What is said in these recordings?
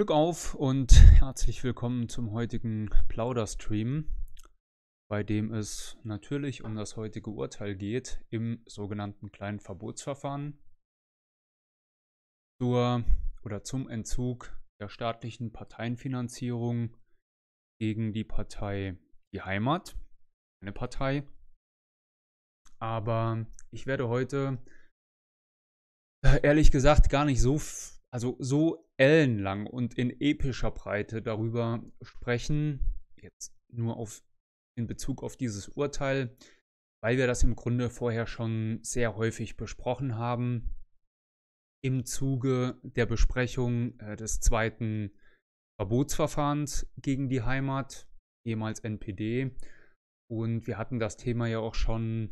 Glück auf und herzlich willkommen zum heutigen Plauderstream, bei dem es natürlich um das heutige Urteil geht im sogenannten kleinen Verbotsverfahren zur oder zum Entzug der staatlichen Parteienfinanzierung gegen die Partei Die Heimat, eine Partei. Aber ich werde heute äh, ehrlich gesagt gar nicht so also so ellenlang und in epischer Breite darüber sprechen, jetzt nur auf, in Bezug auf dieses Urteil, weil wir das im Grunde vorher schon sehr häufig besprochen haben. Im Zuge der Besprechung äh, des zweiten Verbotsverfahrens gegen die Heimat, ehemals NPD. Und wir hatten das Thema ja auch schon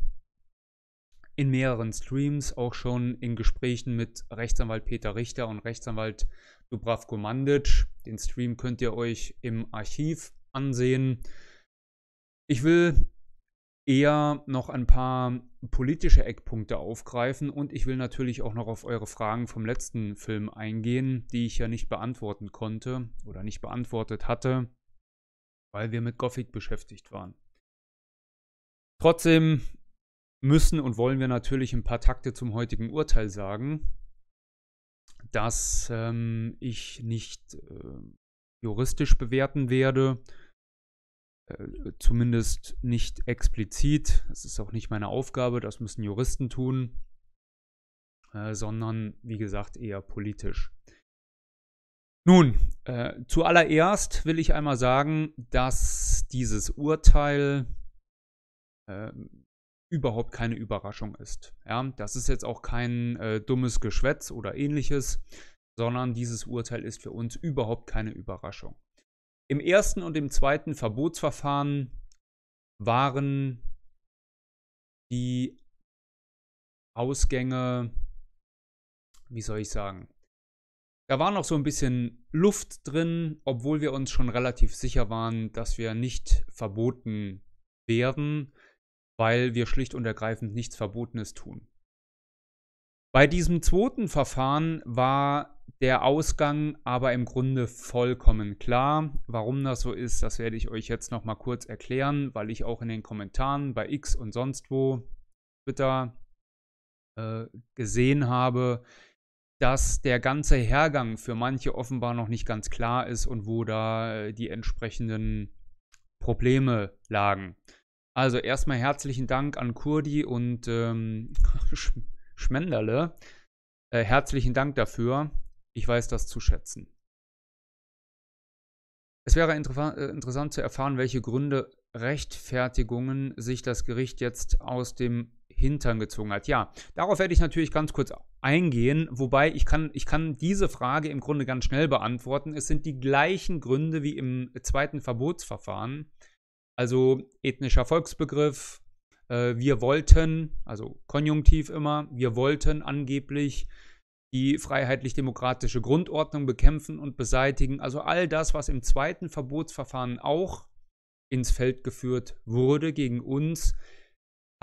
in mehreren Streams, auch schon in Gesprächen mit Rechtsanwalt Peter Richter und Rechtsanwalt Dubravko Mandic. Den Stream könnt ihr euch im Archiv ansehen. Ich will eher noch ein paar politische Eckpunkte aufgreifen und ich will natürlich auch noch auf eure Fragen vom letzten Film eingehen, die ich ja nicht beantworten konnte oder nicht beantwortet hatte, weil wir mit Gothic beschäftigt waren. Trotzdem müssen und wollen wir natürlich ein paar Takte zum heutigen Urteil sagen, dass ähm, ich nicht äh, juristisch bewerten werde, äh, zumindest nicht explizit. Das ist auch nicht meine Aufgabe, das müssen Juristen tun, äh, sondern wie gesagt eher politisch. Nun, äh, zuallererst will ich einmal sagen, dass dieses Urteil ähm, überhaupt keine Überraschung ist. Ja, das ist jetzt auch kein äh, dummes Geschwätz oder ähnliches, sondern dieses Urteil ist für uns überhaupt keine Überraschung. Im ersten und im zweiten Verbotsverfahren waren die Ausgänge, wie soll ich sagen, da war noch so ein bisschen Luft drin, obwohl wir uns schon relativ sicher waren, dass wir nicht verboten werden weil wir schlicht und ergreifend nichts Verbotenes tun. Bei diesem zweiten Verfahren war der Ausgang aber im Grunde vollkommen klar. Warum das so ist, das werde ich euch jetzt noch mal kurz erklären, weil ich auch in den Kommentaren bei X und sonst wo Twitter äh, gesehen habe, dass der ganze Hergang für manche offenbar noch nicht ganz klar ist und wo da äh, die entsprechenden Probleme lagen. Also erstmal herzlichen Dank an Kurdi und ähm, Sch Schmenderle. Äh, herzlichen Dank dafür. Ich weiß das zu schätzen. Es wäre inter äh, interessant zu erfahren, welche Gründe, Rechtfertigungen sich das Gericht jetzt aus dem Hintern gezogen hat. Ja, darauf werde ich natürlich ganz kurz eingehen, wobei ich kann, ich kann diese Frage im Grunde ganz schnell beantworten. Es sind die gleichen Gründe wie im zweiten Verbotsverfahren. Also ethnischer Volksbegriff. Äh, wir wollten, also Konjunktiv immer, wir wollten angeblich die freiheitlich-demokratische Grundordnung bekämpfen und beseitigen. Also all das, was im zweiten Verbotsverfahren auch ins Feld geführt wurde gegen uns,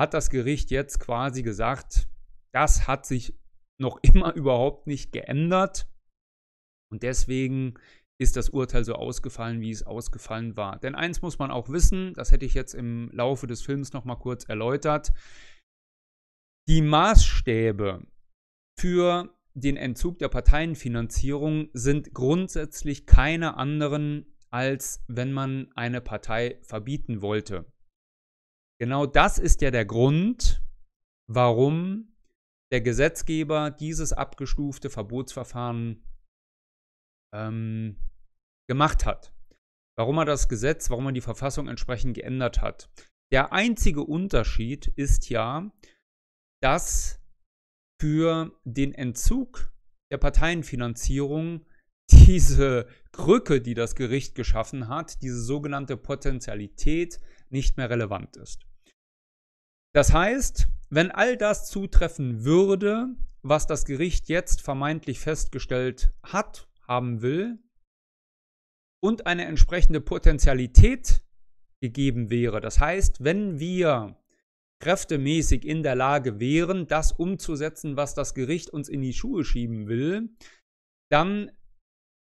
hat das Gericht jetzt quasi gesagt, das hat sich noch immer überhaupt nicht geändert. Und deswegen ist das Urteil so ausgefallen, wie es ausgefallen war. Denn eins muss man auch wissen, das hätte ich jetzt im Laufe des Films noch mal kurz erläutert. Die Maßstäbe für den Entzug der Parteienfinanzierung sind grundsätzlich keine anderen, als wenn man eine Partei verbieten wollte. Genau das ist ja der Grund, warum der Gesetzgeber dieses abgestufte Verbotsverfahren ähm, gemacht hat. Warum er das Gesetz, warum er die Verfassung entsprechend geändert hat. Der einzige Unterschied ist ja, dass für den Entzug der Parteienfinanzierung diese Krücke, die das Gericht geschaffen hat, diese sogenannte Potentialität nicht mehr relevant ist. Das heißt, wenn all das zutreffen würde, was das Gericht jetzt vermeintlich festgestellt hat haben will und eine entsprechende Potentialität gegeben wäre. Das heißt, wenn wir kräftemäßig in der Lage wären, das umzusetzen, was das Gericht uns in die Schuhe schieben will, dann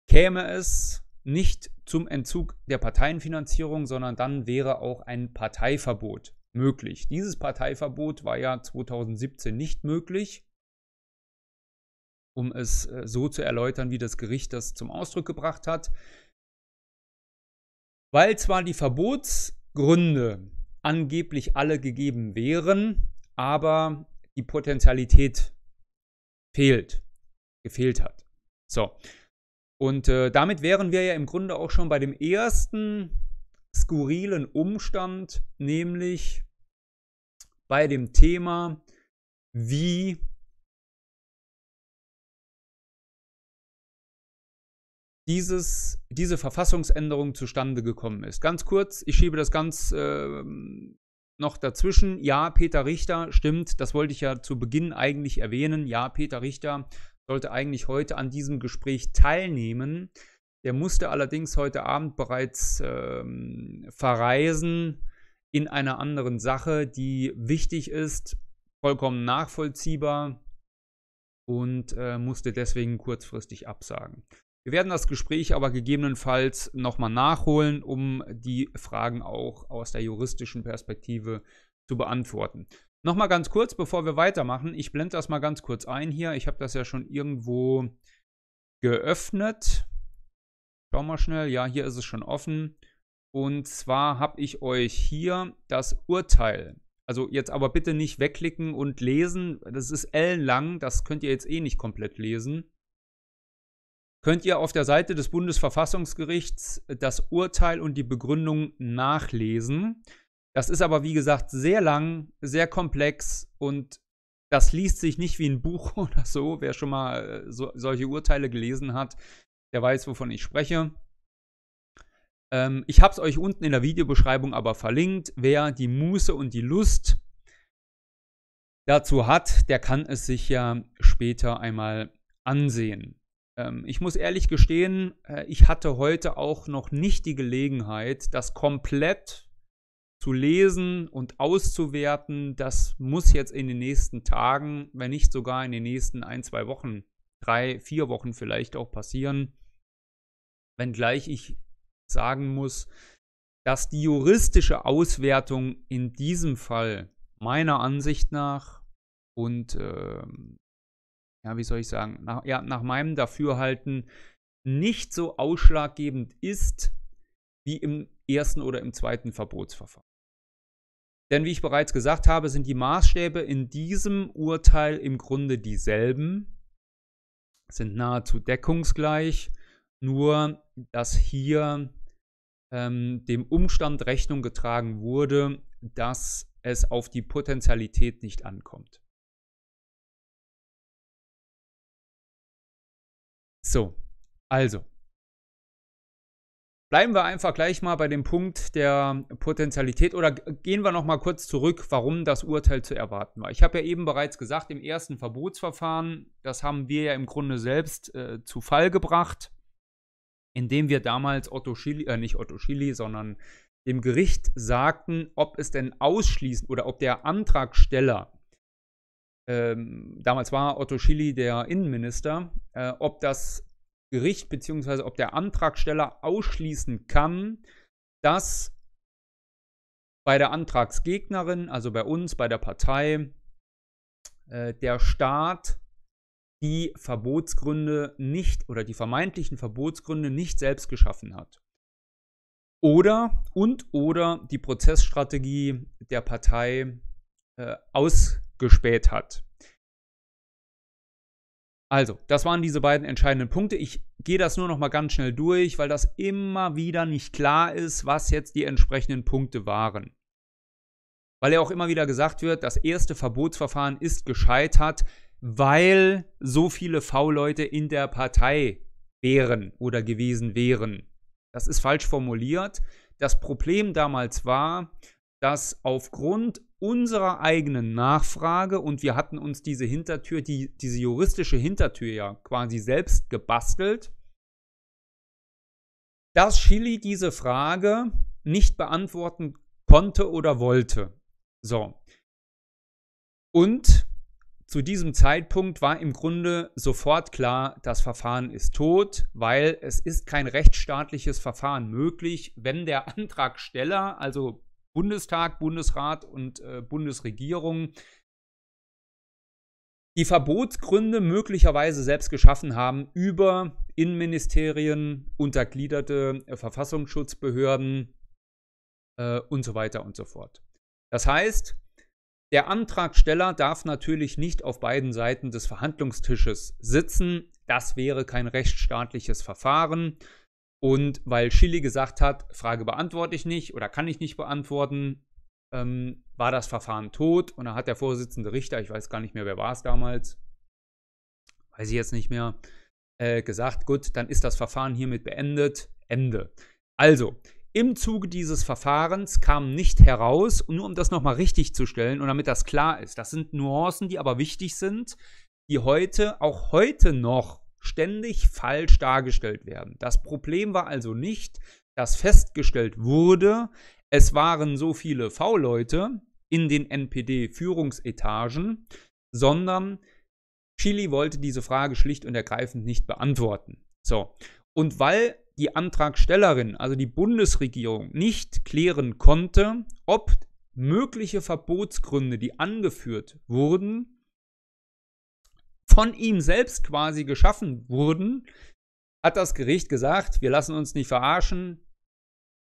käme es nicht zum Entzug der Parteienfinanzierung, sondern dann wäre auch ein Parteiverbot möglich. Dieses Parteiverbot war ja 2017 nicht möglich. Um es äh, so zu erläutern, wie das Gericht das zum Ausdruck gebracht hat. Weil zwar die Verbotsgründe angeblich alle gegeben wären, aber die Potentialität fehlt, gefehlt hat. So. Und äh, damit wären wir ja im Grunde auch schon bei dem ersten skurrilen Umstand, nämlich bei dem Thema, wie dieses, diese Verfassungsänderung zustande gekommen ist. Ganz kurz, ich schiebe das ganz äh, noch dazwischen. Ja, Peter Richter, stimmt, das wollte ich ja zu Beginn eigentlich erwähnen. Ja, Peter Richter sollte eigentlich heute an diesem Gespräch teilnehmen. Der musste allerdings heute Abend bereits ähm, verreisen in einer anderen Sache, die wichtig ist, vollkommen nachvollziehbar und äh, musste deswegen kurzfristig absagen. Wir werden das Gespräch aber gegebenenfalls nochmal nachholen, um die Fragen auch aus der juristischen Perspektive zu beantworten. Nochmal ganz kurz, bevor wir weitermachen. Ich blende das mal ganz kurz ein hier. Ich habe das ja schon irgendwo geöffnet. Schau mal schnell. Ja, hier ist es schon offen. Und zwar habe ich euch hier das Urteil. Also jetzt aber bitte nicht wegklicken und lesen. Das ist ellenlang. Das könnt ihr jetzt eh nicht komplett lesen. Könnt ihr auf der Seite des Bundesverfassungsgerichts das Urteil und die Begründung nachlesen. Das ist aber, wie gesagt, sehr lang, sehr komplex und das liest sich nicht wie ein Buch oder so. Wer schon mal äh, so, solche Urteile gelesen hat, der weiß, wovon ich spreche. Ähm, ich habe es euch unten in der Videobeschreibung aber verlinkt. Wer die Muße und die Lust dazu hat, der kann es sich ja später einmal ansehen. Ähm, ich muss ehrlich gestehen, äh, ich hatte heute auch noch nicht die Gelegenheit, das komplett zu lesen und auszuwerten, das muss jetzt in den nächsten Tagen, wenn nicht sogar in den nächsten ein, zwei Wochen, drei, vier Wochen vielleicht auch passieren. Wenngleich ich sagen muss, dass die juristische Auswertung in diesem Fall meiner Ansicht nach und äh, ja, wie soll ich sagen, nach, ja, nach meinem Dafürhalten nicht so ausschlaggebend ist wie im ersten oder im zweiten Verbotsverfahren. Denn wie ich bereits gesagt habe, sind die Maßstäbe in diesem Urteil im Grunde dieselben, sind nahezu deckungsgleich, nur dass hier ähm, dem Umstand Rechnung getragen wurde, dass es auf die Potentialität nicht ankommt. So, also, Bleiben wir einfach gleich mal bei dem Punkt der Potentialität oder gehen wir noch mal kurz zurück, warum das Urteil zu erwarten war. Ich habe ja eben bereits gesagt, im ersten Verbotsverfahren, das haben wir ja im Grunde selbst äh, zu Fall gebracht, indem wir damals Otto Schilly, äh, nicht Otto Schilly, sondern dem Gericht sagten, ob es denn ausschließen oder ob der Antragsteller, ähm, damals war Otto Schilly der Innenminister, äh, ob das Gericht bzw. ob der Antragsteller ausschließen kann, dass bei der Antragsgegnerin, also bei uns, bei der Partei, äh, der Staat die Verbotsgründe nicht oder die vermeintlichen Verbotsgründe nicht selbst geschaffen hat. Oder und oder die Prozessstrategie der Partei äh, ausgespäht hat. Also, das waren diese beiden entscheidenden Punkte. Ich gehe das nur noch mal ganz schnell durch, weil das immer wieder nicht klar ist, was jetzt die entsprechenden Punkte waren. Weil ja auch immer wieder gesagt wird, das erste Verbotsverfahren ist gescheitert, weil so viele V-Leute in der Partei wären oder gewesen wären. Das ist falsch formuliert. Das Problem damals war, dass aufgrund unserer eigenen Nachfrage und wir hatten uns diese Hintertür, die, diese juristische Hintertür ja quasi selbst gebastelt, dass Chili diese Frage nicht beantworten konnte oder wollte. So. Und zu diesem Zeitpunkt war im Grunde sofort klar, das Verfahren ist tot, weil es ist kein rechtsstaatliches Verfahren möglich, wenn der Antragsteller, also Bundestag, Bundesrat und äh, Bundesregierung, die Verbotsgründe möglicherweise selbst geschaffen haben über Innenministerien, untergliederte äh, Verfassungsschutzbehörden äh, und so weiter und so fort. Das heißt, der Antragsteller darf natürlich nicht auf beiden Seiten des Verhandlungstisches sitzen. Das wäre kein rechtsstaatliches Verfahren. Und weil Chili gesagt hat, Frage beantworte ich nicht oder kann ich nicht beantworten, ähm, war das Verfahren tot. Und da hat der Vorsitzende Richter, ich weiß gar nicht mehr, wer war es damals, weiß ich jetzt nicht mehr, äh, gesagt, gut, dann ist das Verfahren hiermit beendet. Ende. Also, im Zuge dieses Verfahrens kam nicht heraus, und nur um das nochmal richtig zu stellen und damit das klar ist, das sind Nuancen, die aber wichtig sind, die heute, auch heute noch ständig falsch dargestellt werden. Das Problem war also nicht, dass festgestellt wurde, es waren so viele V-Leute in den NPD-Führungsetagen, sondern Chili wollte diese Frage schlicht und ergreifend nicht beantworten. So. Und weil die Antragstellerin, also die Bundesregierung, nicht klären konnte, ob mögliche Verbotsgründe, die angeführt wurden, von ihm selbst quasi geschaffen wurden, hat das Gericht gesagt, wir lassen uns nicht verarschen,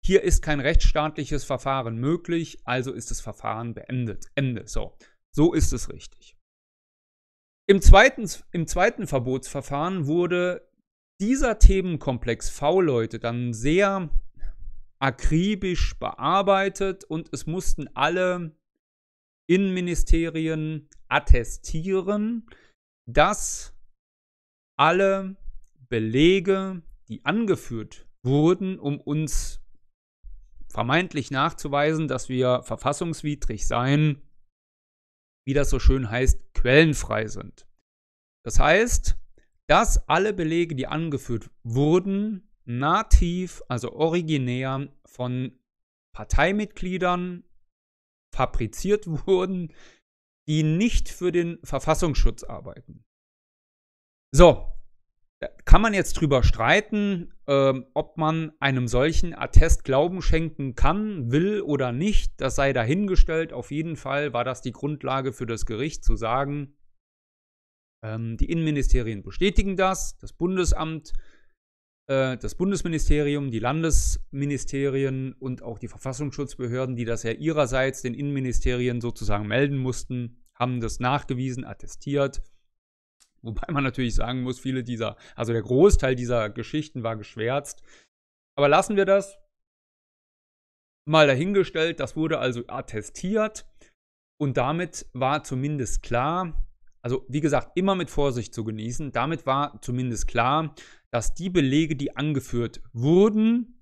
hier ist kein rechtsstaatliches Verfahren möglich, also ist das Verfahren beendet. Ende. So, so ist es richtig. Im zweiten, Im zweiten Verbotsverfahren wurde dieser Themenkomplex V-Leute dann sehr akribisch bearbeitet und es mussten alle Innenministerien attestieren, dass alle Belege, die angeführt wurden, um uns vermeintlich nachzuweisen, dass wir verfassungswidrig seien, wie das so schön heißt, quellenfrei sind. Das heißt, dass alle Belege, die angeführt wurden, nativ, also originär von Parteimitgliedern fabriziert wurden, die nicht für den Verfassungsschutz arbeiten. So, kann man jetzt drüber streiten, ähm, ob man einem solchen Attest Glauben schenken kann, will oder nicht. Das sei dahingestellt. Auf jeden Fall war das die Grundlage für das Gericht zu sagen, ähm, die Innenministerien bestätigen das, das Bundesamt, das Bundesministerium, die Landesministerien und auch die Verfassungsschutzbehörden, die das ja ihrerseits den Innenministerien sozusagen melden mussten, haben das nachgewiesen, attestiert. Wobei man natürlich sagen muss, viele dieser, also der Großteil dieser Geschichten war geschwärzt. Aber lassen wir das mal dahingestellt. Das wurde also attestiert. Und damit war zumindest klar, also wie gesagt, immer mit Vorsicht zu genießen. Damit war zumindest klar, dass die Belege, die angeführt wurden,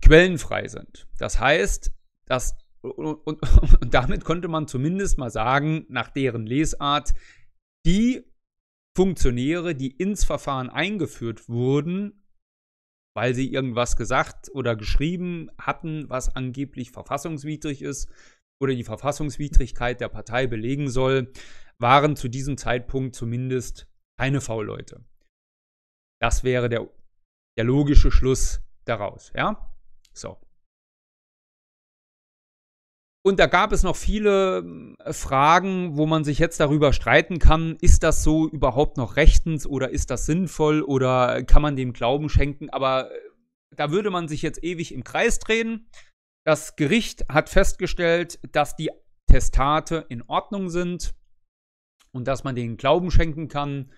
quellenfrei sind. Das heißt, dass und, und, und, damit konnte man zumindest mal sagen, nach deren Lesart, die Funktionäre, die ins Verfahren eingeführt wurden, weil sie irgendwas gesagt oder geschrieben hatten, was angeblich verfassungswidrig ist, oder die Verfassungswidrigkeit der Partei belegen soll, waren zu diesem Zeitpunkt zumindest keine V-Leute. Das wäre der, der logische Schluss daraus, ja? So. Und da gab es noch viele äh, Fragen, wo man sich jetzt darüber streiten kann, ist das so überhaupt noch rechtens oder ist das sinnvoll oder kann man dem Glauben schenken? Aber äh, da würde man sich jetzt ewig im Kreis drehen. Das Gericht hat festgestellt, dass die Testate in Ordnung sind und dass man denen Glauben schenken kann.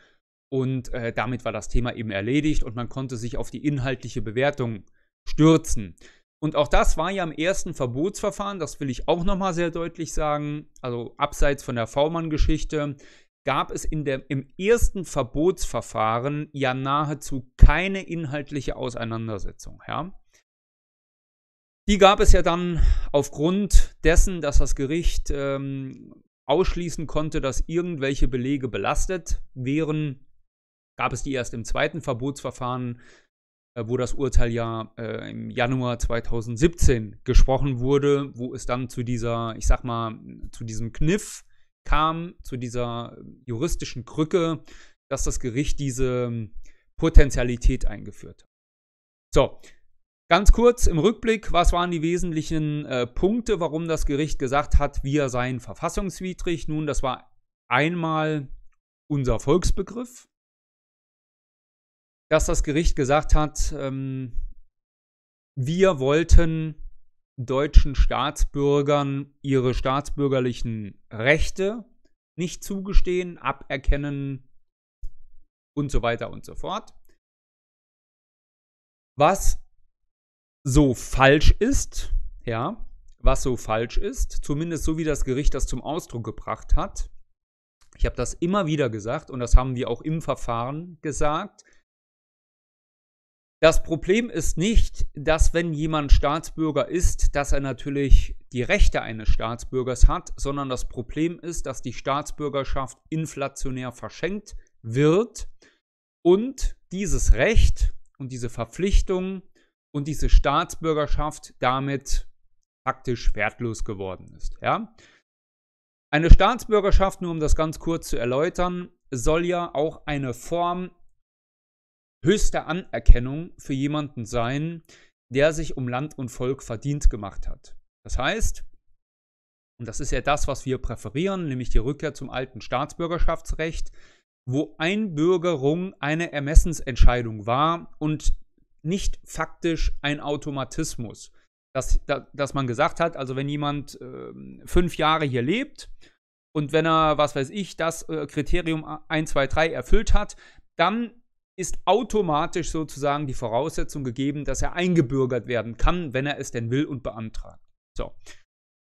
Und äh, damit war das Thema eben erledigt und man konnte sich auf die inhaltliche Bewertung stürzen. Und auch das war ja im ersten Verbotsverfahren, das will ich auch nochmal sehr deutlich sagen, also abseits von der V-Mann-Geschichte, gab es in der, im ersten Verbotsverfahren ja nahezu keine inhaltliche Auseinandersetzung. Ja? Die gab es ja dann aufgrund dessen, dass das Gericht ähm, ausschließen konnte, dass irgendwelche Belege belastet wären, gab es die erst im zweiten Verbotsverfahren, äh, wo das Urteil ja äh, im Januar 2017 gesprochen wurde, wo es dann zu dieser, ich sag mal, zu diesem Kniff kam zu dieser juristischen Krücke, dass das Gericht diese Potentialität eingeführt hat. So, ganz kurz im Rückblick, was waren die wesentlichen äh, Punkte, warum das Gericht gesagt hat, wir seien verfassungswidrig? Nun, das war einmal unser Volksbegriff, dass das Gericht gesagt hat, ähm, wir wollten deutschen Staatsbürgern ihre staatsbürgerlichen Rechte nicht zugestehen, aberkennen und so weiter und so fort. Was so falsch ist, ja, was so falsch ist, zumindest so wie das Gericht das zum Ausdruck gebracht hat. Ich habe das immer wieder gesagt und das haben wir auch im Verfahren gesagt. Das Problem ist nicht, dass wenn jemand Staatsbürger ist, dass er natürlich die Rechte eines Staatsbürgers hat, sondern das Problem ist, dass die Staatsbürgerschaft inflationär verschenkt wird und dieses Recht und diese Verpflichtung und diese Staatsbürgerschaft damit faktisch wertlos geworden ist. Ja? Eine Staatsbürgerschaft, nur um das ganz kurz zu erläutern, soll ja auch eine Form höchste Anerkennung für jemanden sein, der sich um Land und Volk verdient gemacht hat. Das heißt, und das ist ja das, was wir präferieren, nämlich die Rückkehr zum alten Staatsbürgerschaftsrecht, wo Einbürgerung eine Ermessensentscheidung war und nicht faktisch ein Automatismus. Dass, dass man gesagt hat, also wenn jemand äh, fünf Jahre hier lebt und wenn er, was weiß ich, das äh, Kriterium 1, 2, 3 erfüllt hat, dann ist automatisch sozusagen die Voraussetzung gegeben, dass er eingebürgert werden kann, wenn er es denn will und beantragt. So.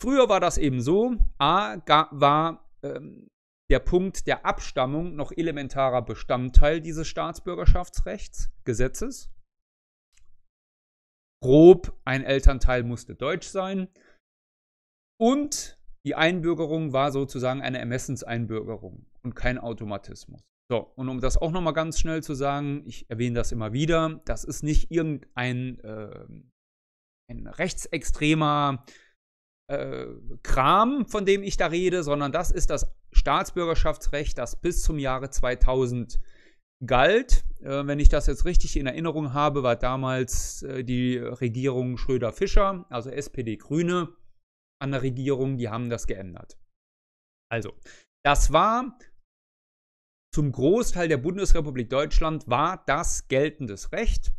Früher war das eben so, A war ähm, der Punkt der Abstammung noch elementarer Bestandteil dieses Staatsbürgerschaftsrechts, Gesetzes. Grob, ein Elternteil musste deutsch sein. Und die Einbürgerung war sozusagen eine Ermessenseinbürgerung und kein Automatismus. So, und um das auch nochmal ganz schnell zu sagen, ich erwähne das immer wieder, das ist nicht irgendein äh, ein rechtsextremer äh, Kram, von dem ich da rede, sondern das ist das Staatsbürgerschaftsrecht, das bis zum Jahre 2000 galt. Äh, wenn ich das jetzt richtig in Erinnerung habe, war damals äh, die Regierung Schröder-Fischer, also SPD-Grüne, an der Regierung, die haben das geändert. Also, das war zum Großteil der Bundesrepublik Deutschland war das geltendes Recht,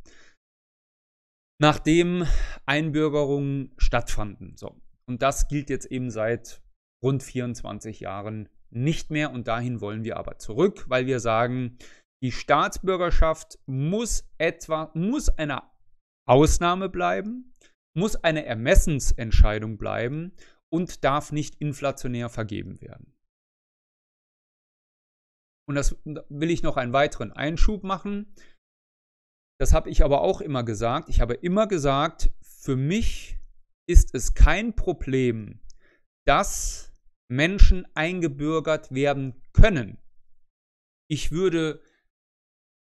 nachdem Einbürgerungen stattfanden. So. Und das gilt jetzt eben seit rund 24 Jahren nicht mehr und dahin wollen wir aber zurück, weil wir sagen, die Staatsbürgerschaft muss etwa, muss eine Ausnahme bleiben, muss eine Ermessensentscheidung bleiben und darf nicht inflationär vergeben werden. Und das will ich noch einen weiteren Einschub machen. Das habe ich aber auch immer gesagt. Ich habe immer gesagt, für mich ist es kein Problem, dass Menschen eingebürgert werden können. Ich würde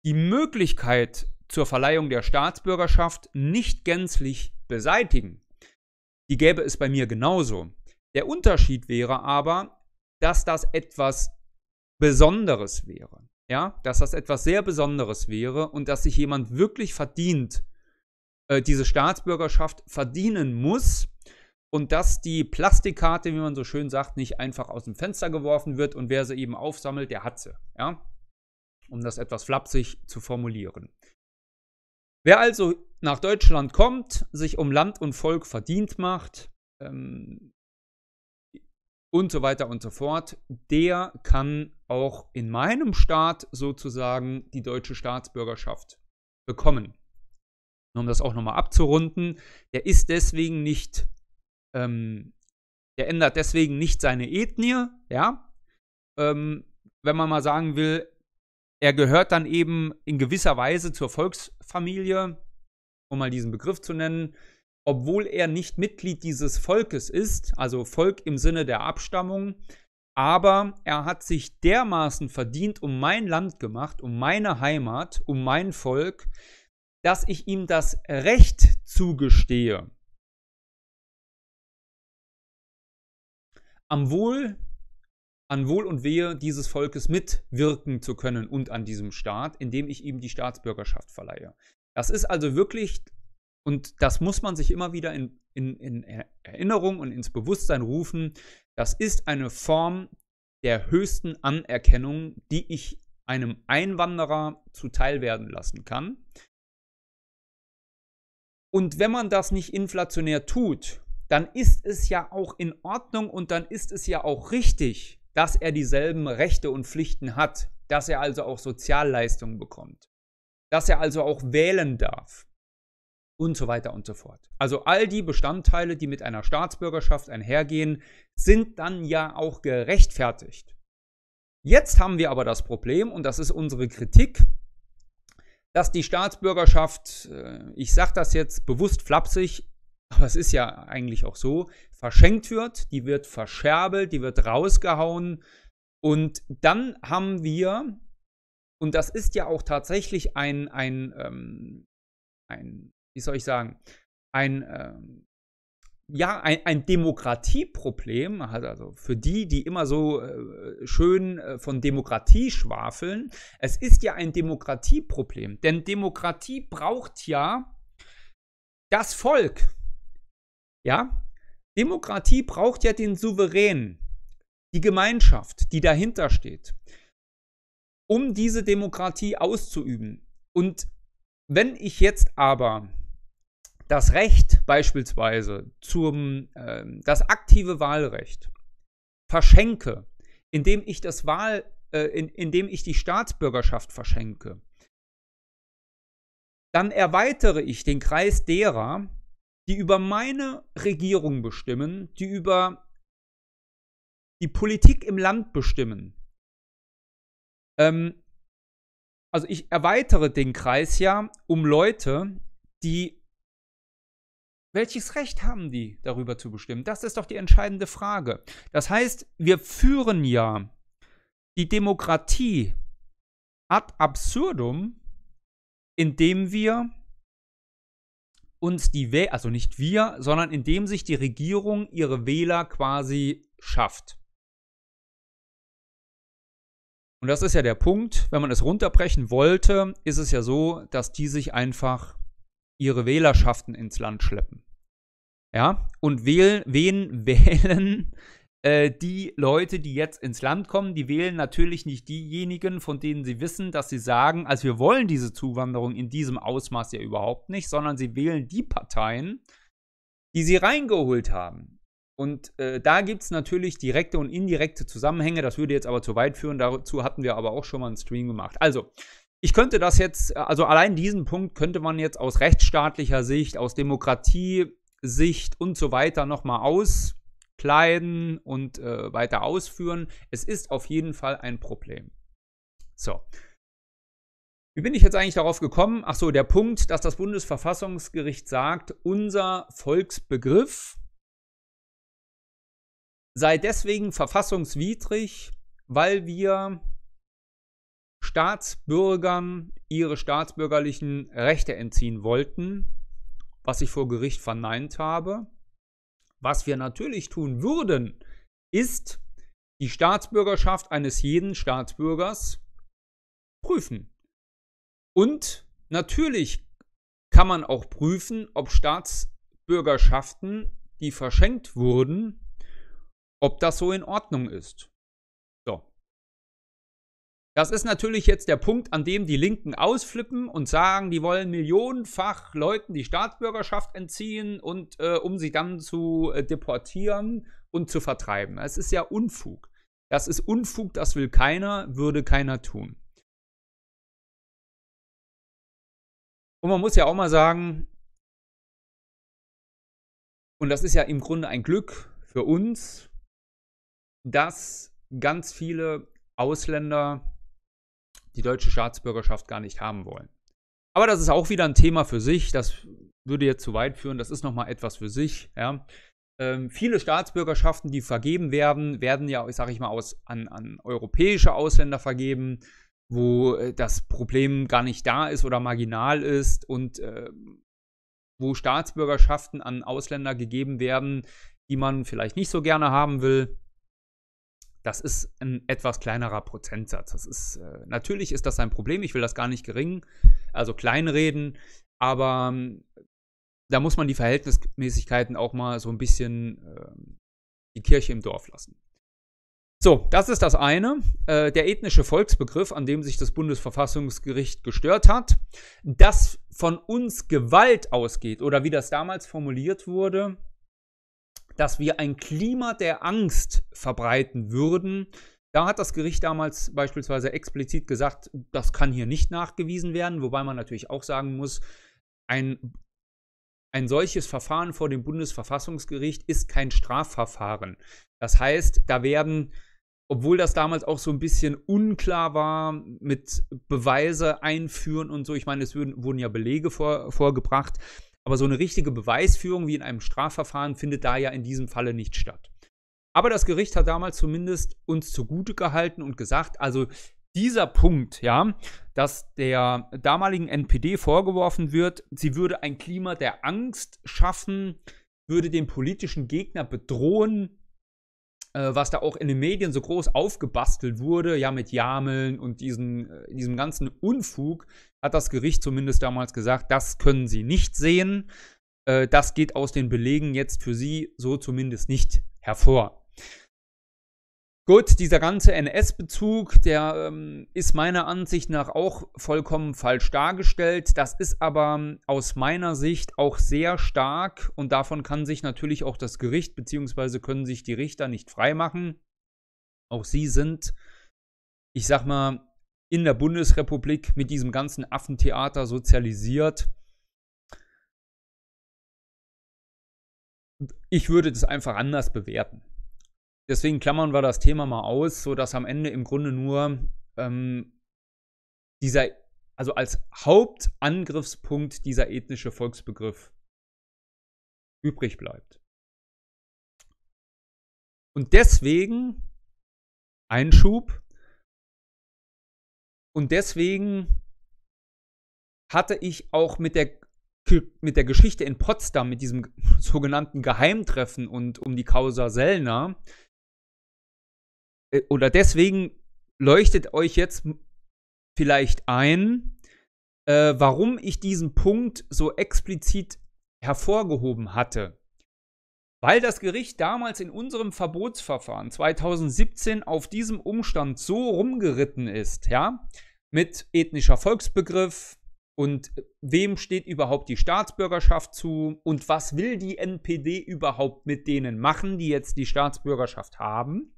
die Möglichkeit zur Verleihung der Staatsbürgerschaft nicht gänzlich beseitigen. Die gäbe es bei mir genauso. Der Unterschied wäre aber, dass das etwas Besonderes wäre. Ja, dass das etwas sehr Besonderes wäre und dass sich jemand wirklich verdient, äh, diese Staatsbürgerschaft verdienen muss und dass die Plastikkarte, wie man so schön sagt, nicht einfach aus dem Fenster geworfen wird und wer sie eben aufsammelt, der hat sie. Ja, um das etwas flapsig zu formulieren. Wer also nach Deutschland kommt, sich um Land und Volk verdient macht, ähm, und so weiter und so fort, der kann auch in meinem Staat sozusagen die deutsche Staatsbürgerschaft bekommen. Um das auch nochmal abzurunden, der ist deswegen nicht, ähm, der ändert deswegen nicht seine Ethnie, ja. Ähm, wenn man mal sagen will, er gehört dann eben in gewisser Weise zur Volksfamilie, um mal diesen Begriff zu nennen, obwohl er nicht Mitglied dieses Volkes ist, also Volk im Sinne der Abstammung, aber er hat sich dermaßen verdient um mein Land gemacht, um meine Heimat, um mein Volk, dass ich ihm das Recht zugestehe, am Wohl an Wohl und Wehe dieses Volkes mitwirken zu können und an diesem Staat, indem ich ihm die Staatsbürgerschaft verleihe. Das ist also wirklich, und das muss man sich immer wieder in, in, in Erinnerung und ins Bewusstsein rufen, das ist eine Form der höchsten Anerkennung, die ich einem Einwanderer zuteil werden lassen kann. Und wenn man das nicht inflationär tut, dann ist es ja auch in Ordnung und dann ist es ja auch richtig, dass er dieselben Rechte und Pflichten hat, dass er also auch Sozialleistungen bekommt, dass er also auch wählen darf und so weiter und so fort. Also all die Bestandteile, die mit einer Staatsbürgerschaft einhergehen, sind dann ja auch gerechtfertigt. Jetzt haben wir aber das Problem, und das ist unsere Kritik, dass die Staatsbürgerschaft, äh, ich sage das jetzt bewusst flapsig, aber es ist ja eigentlich auch so, verschenkt wird, die wird verscherbelt, die wird rausgehauen. Und dann haben wir, und das ist ja auch tatsächlich ein, ein, ähm, ein wie soll ich sagen, ein, ähm, ja, ein, ein Demokratieproblem, also für die, die immer so äh, schön äh, von Demokratie schwafeln, es ist ja ein Demokratieproblem, denn Demokratie braucht ja das Volk. Ja, Demokratie braucht ja den Souverän, die Gemeinschaft, die dahinter steht, um diese Demokratie auszuüben. Und wenn ich jetzt aber das Recht beispielsweise zum äh, das aktive Wahlrecht verschenke, indem ich das Wahl, äh, in, indem ich die Staatsbürgerschaft verschenke, dann erweitere ich den Kreis derer, die über meine Regierung bestimmen, die über die Politik im Land bestimmen. Ähm, also ich erweitere den Kreis ja um Leute, die welches Recht haben die, darüber zu bestimmen? Das ist doch die entscheidende Frage. Das heißt, wir führen ja die Demokratie ad absurdum, indem wir uns die Wähler, also nicht wir, sondern indem sich die Regierung ihre Wähler quasi schafft. Und das ist ja der Punkt, wenn man es runterbrechen wollte, ist es ja so, dass die sich einfach ihre Wählerschaften ins Land schleppen. Ja, und wählen, wen wählen äh, die Leute, die jetzt ins Land kommen? Die wählen natürlich nicht diejenigen, von denen sie wissen, dass sie sagen, also wir wollen diese Zuwanderung in diesem Ausmaß ja überhaupt nicht, sondern sie wählen die Parteien, die sie reingeholt haben. Und äh, da gibt es natürlich direkte und indirekte Zusammenhänge. Das würde jetzt aber zu weit führen. Dazu hatten wir aber auch schon mal einen Stream gemacht. Also, ich könnte das jetzt, also allein diesen Punkt könnte man jetzt aus rechtsstaatlicher Sicht, aus Demokratiesicht und so weiter nochmal auskleiden und äh, weiter ausführen. Es ist auf jeden Fall ein Problem. So. Wie bin ich jetzt eigentlich darauf gekommen? Ach so, der Punkt, dass das Bundesverfassungsgericht sagt, unser Volksbegriff sei deswegen verfassungswidrig, weil wir Staatsbürgern ihre staatsbürgerlichen Rechte entziehen wollten, was ich vor Gericht verneint habe. Was wir natürlich tun würden, ist die Staatsbürgerschaft eines jeden Staatsbürgers prüfen. Und natürlich kann man auch prüfen, ob Staatsbürgerschaften, die verschenkt wurden, ob das so in Ordnung ist. Das ist natürlich jetzt der Punkt, an dem die Linken ausflippen und sagen, die wollen millionenfach Leuten die Staatsbürgerschaft entziehen und äh, um sie dann zu äh, deportieren und zu vertreiben. Es ist ja Unfug. Das ist Unfug, das will keiner, würde keiner tun. Und man muss ja auch mal sagen, und das ist ja im Grunde ein Glück für uns, dass ganz viele Ausländer die deutsche Staatsbürgerschaft gar nicht haben wollen. Aber das ist auch wieder ein Thema für sich. Das würde jetzt zu weit führen. Das ist nochmal etwas für sich. Ja. Ähm, viele Staatsbürgerschaften, die vergeben werden, werden ja, sage ich mal, aus, an, an europäische Ausländer vergeben, wo äh, das Problem gar nicht da ist oder marginal ist und äh, wo Staatsbürgerschaften an Ausländer gegeben werden, die man vielleicht nicht so gerne haben will. Das ist ein etwas kleinerer Prozentsatz. Das ist, äh, natürlich ist das ein Problem, ich will das gar nicht gering, also kleinreden, aber äh, da muss man die Verhältnismäßigkeiten auch mal so ein bisschen äh, die Kirche im Dorf lassen. So, das ist das eine. Äh, der ethnische Volksbegriff, an dem sich das Bundesverfassungsgericht gestört hat, dass von uns Gewalt ausgeht oder wie das damals formuliert wurde, dass wir ein Klima der Angst verbreiten würden. Da hat das Gericht damals beispielsweise explizit gesagt, das kann hier nicht nachgewiesen werden, wobei man natürlich auch sagen muss, ein, ein solches Verfahren vor dem Bundesverfassungsgericht ist kein Strafverfahren. Das heißt, da werden obwohl das damals auch so ein bisschen unklar war mit Beweise einführen und so. Ich meine, es wurden, ja Belege vor, vorgebracht, aber so eine richtige Beweisführung wie in einem Strafverfahren findet da ja in diesem Falle nicht statt. Aber das Gericht hat damals zumindest uns zugute gehalten und gesagt, also dieser Punkt, ja, dass der damaligen NPD vorgeworfen wird, sie würde ein Klima der Angst schaffen, würde den politischen Gegner bedrohen, was da auch in den Medien so groß aufgebastelt wurde, ja, mit Jameln und diesen, äh, diesem ganzen Unfug, hat das Gericht zumindest damals gesagt, das können sie nicht sehen. Äh, das geht aus den Belegen jetzt für sie so zumindest nicht hervor. Gut, dieser ganze NS-Bezug, der ähm, ist meiner Ansicht nach auch vollkommen falsch dargestellt. Das ist aber ähm, aus meiner Sicht auch sehr stark und davon kann sich natürlich auch das Gericht bzw. können sich die Richter nicht freimachen. Auch sie sind, ich sag mal, in der Bundesrepublik mit diesem ganzen Affentheater sozialisiert. Ich würde das einfach anders bewerten. Deswegen klammern wir das Thema mal aus, sodass am Ende im Grunde nur ähm, dieser, also als Hauptangriffspunkt dieser ethnische Volksbegriff übrig bleibt. Und deswegen Einschub. Und deswegen hatte ich auch mit der, mit der Geschichte in Potsdam, mit diesem sogenannten Geheimtreffen und um die Causa Sellner, oder deswegen leuchtet euch jetzt vielleicht ein, äh, warum ich diesen Punkt so explizit hervorgehoben hatte. Weil das Gericht damals in unserem Verbotsverfahren 2017 auf diesem Umstand so rumgeritten ist, ja, mit ethnischer Volksbegriff und wem steht überhaupt die Staatsbürgerschaft zu und was will die NPD überhaupt mit denen machen, die jetzt die Staatsbürgerschaft haben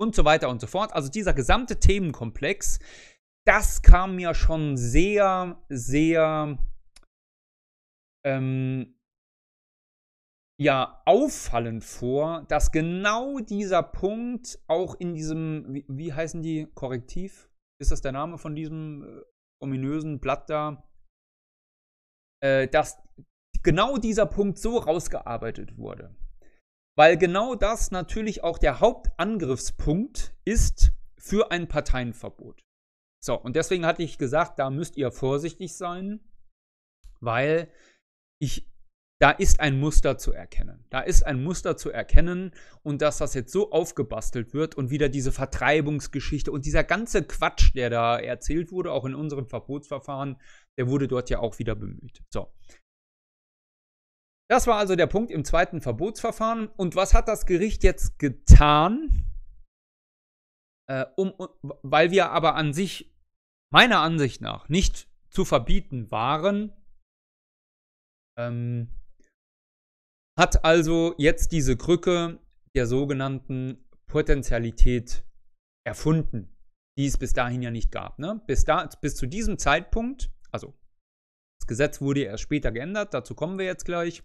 und so weiter und so fort. Also dieser gesamte Themenkomplex, das kam mir schon sehr, sehr ähm, ja, auffallend vor, dass genau dieser Punkt auch in diesem, wie, wie heißen die, Korrektiv? Ist das der Name von diesem äh, ominösen Blatt da? Äh, dass genau dieser Punkt so rausgearbeitet wurde weil genau das natürlich auch der Hauptangriffspunkt ist für ein Parteienverbot. So, und deswegen hatte ich gesagt, da müsst ihr vorsichtig sein, weil ich, da ist ein Muster zu erkennen. Da ist ein Muster zu erkennen und dass das jetzt so aufgebastelt wird und wieder diese Vertreibungsgeschichte und dieser ganze Quatsch, der da erzählt wurde, auch in unserem Verbotsverfahren, der wurde dort ja auch wieder bemüht. So, das war also der Punkt im zweiten Verbotsverfahren. Und was hat das Gericht jetzt getan? Äh, um, weil wir aber an sich, meiner Ansicht nach, nicht zu verbieten waren, ähm, hat also jetzt diese Krücke der sogenannten Potentialität erfunden, die es bis dahin ja nicht gab. Ne? Bis, da, bis zu diesem Zeitpunkt, also Gesetz wurde erst später geändert, dazu kommen wir jetzt gleich.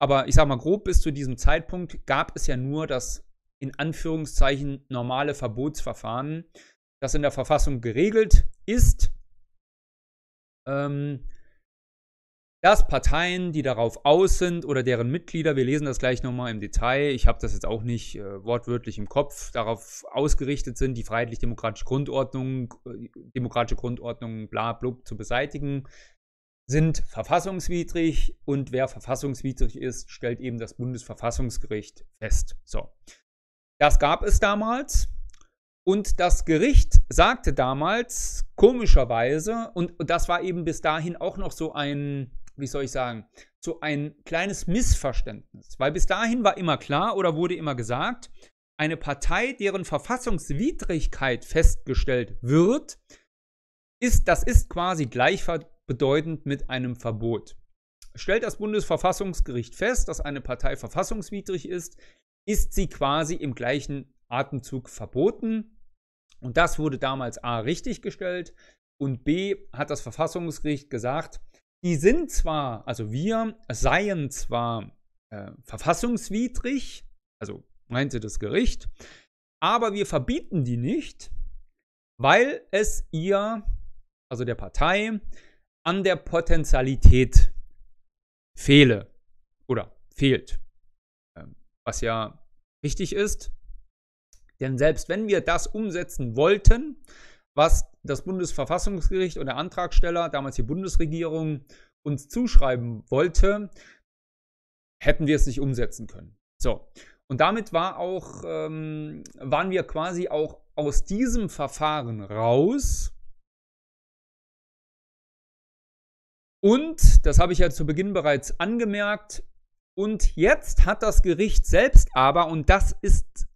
Aber ich sag mal grob, bis zu diesem Zeitpunkt gab es ja nur das in Anführungszeichen normale Verbotsverfahren, das in der Verfassung geregelt ist, ähm, dass Parteien, die darauf aus sind oder deren Mitglieder, wir lesen das gleich nochmal im Detail, ich habe das jetzt auch nicht äh, wortwörtlich im Kopf, darauf ausgerichtet sind, die freiheitlich-demokratische Grundordnung, äh, demokratische Grundordnung, bla, blub, zu beseitigen, sind verfassungswidrig und wer verfassungswidrig ist, stellt eben das Bundesverfassungsgericht fest. So. Das gab es damals. Und das Gericht sagte damals, komischerweise, und das war eben bis dahin auch noch so ein, wie soll ich sagen, so ein kleines Missverständnis. Weil bis dahin war immer klar oder wurde immer gesagt, eine Partei, deren Verfassungswidrigkeit festgestellt wird, ist, das ist quasi gleichbedeutend mit einem Verbot. Stellt das Bundesverfassungsgericht fest, dass eine Partei verfassungswidrig ist, ist sie quasi im gleichen Atemzug verboten. Und das wurde damals A richtig gestellt und B hat das Verfassungsgericht gesagt, die sind zwar, also wir seien zwar äh, verfassungswidrig, also meinte das Gericht, aber wir verbieten die nicht, weil es ihr, also der Partei, an der Potentialität fehle oder fehlt. Ähm, was ja wichtig ist, denn selbst wenn wir das umsetzen wollten, was das Bundesverfassungsgericht und der Antragsteller, damals die Bundesregierung, uns zuschreiben wollte, hätten wir es nicht umsetzen können. So. Und damit war auch, ähm, waren wir quasi auch aus diesem Verfahren raus. Und, das habe ich ja zu Beginn bereits angemerkt, und jetzt hat das Gericht selbst aber, und das ist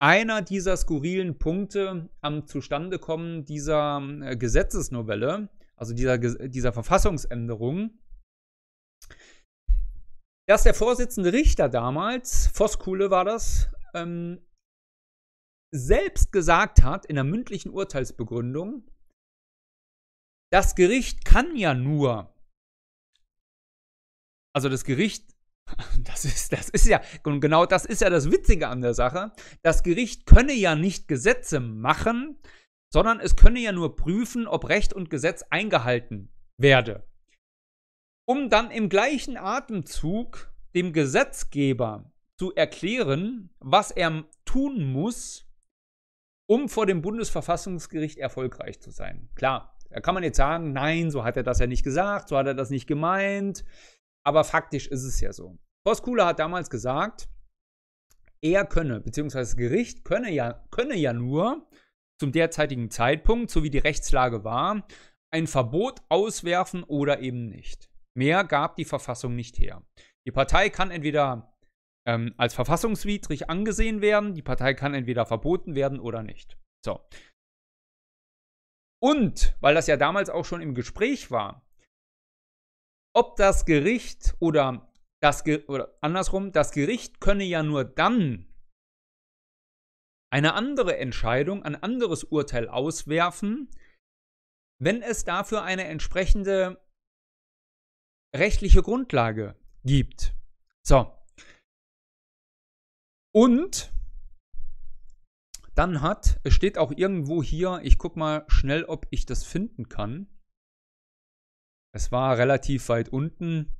einer dieser skurrilen Punkte am Zustandekommen dieser äh, Gesetzesnovelle, also dieser, dieser Verfassungsänderung, dass der Vorsitzende Richter damals, Voskuhle war das, ähm, selbst gesagt hat in der mündlichen Urteilsbegründung, das Gericht kann ja nur, also das Gericht das ist, das ist ja, genau das ist ja das Witzige an der Sache. Das Gericht könne ja nicht Gesetze machen, sondern es könne ja nur prüfen, ob Recht und Gesetz eingehalten werde. Um dann im gleichen Atemzug dem Gesetzgeber zu erklären, was er tun muss, um vor dem Bundesverfassungsgericht erfolgreich zu sein. Klar, da kann man jetzt sagen, nein, so hat er das ja nicht gesagt, so hat er das nicht gemeint. Aber faktisch ist es ja so. Voskuhle hat damals gesagt, er könne, beziehungsweise das Gericht könne ja, könne ja nur zum derzeitigen Zeitpunkt, so wie die Rechtslage war, ein Verbot auswerfen oder eben nicht. Mehr gab die Verfassung nicht her. Die Partei kann entweder ähm, als verfassungswidrig angesehen werden, die Partei kann entweder verboten werden oder nicht. So. Und, weil das ja damals auch schon im Gespräch war, ob das Gericht oder das Ge oder andersrum, das Gericht könne ja nur dann eine andere Entscheidung, ein anderes Urteil auswerfen, wenn es dafür eine entsprechende rechtliche Grundlage gibt. So. Und dann hat, es steht auch irgendwo hier, ich gucke mal schnell, ob ich das finden kann. Es war relativ weit unten.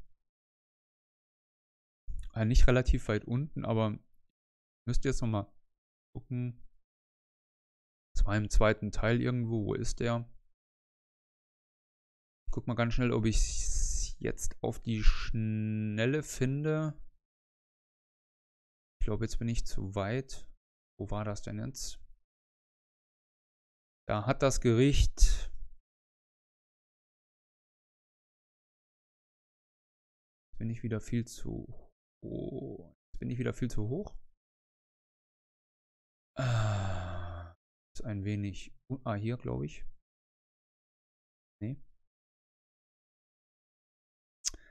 Äh, nicht relativ weit unten, aber müsst ihr jetzt nochmal gucken. Es war im zweiten Teil irgendwo. Wo ist der? Ich guck mal ganz schnell, ob ich es jetzt auf die Schnelle finde. Ich glaube, jetzt bin ich zu weit. Wo war das denn jetzt? Da hat das Gericht bin ich wieder viel zu hoch. Jetzt bin ich wieder viel zu hoch. Ah, ist ein wenig. Ah, hier glaube ich. Nee.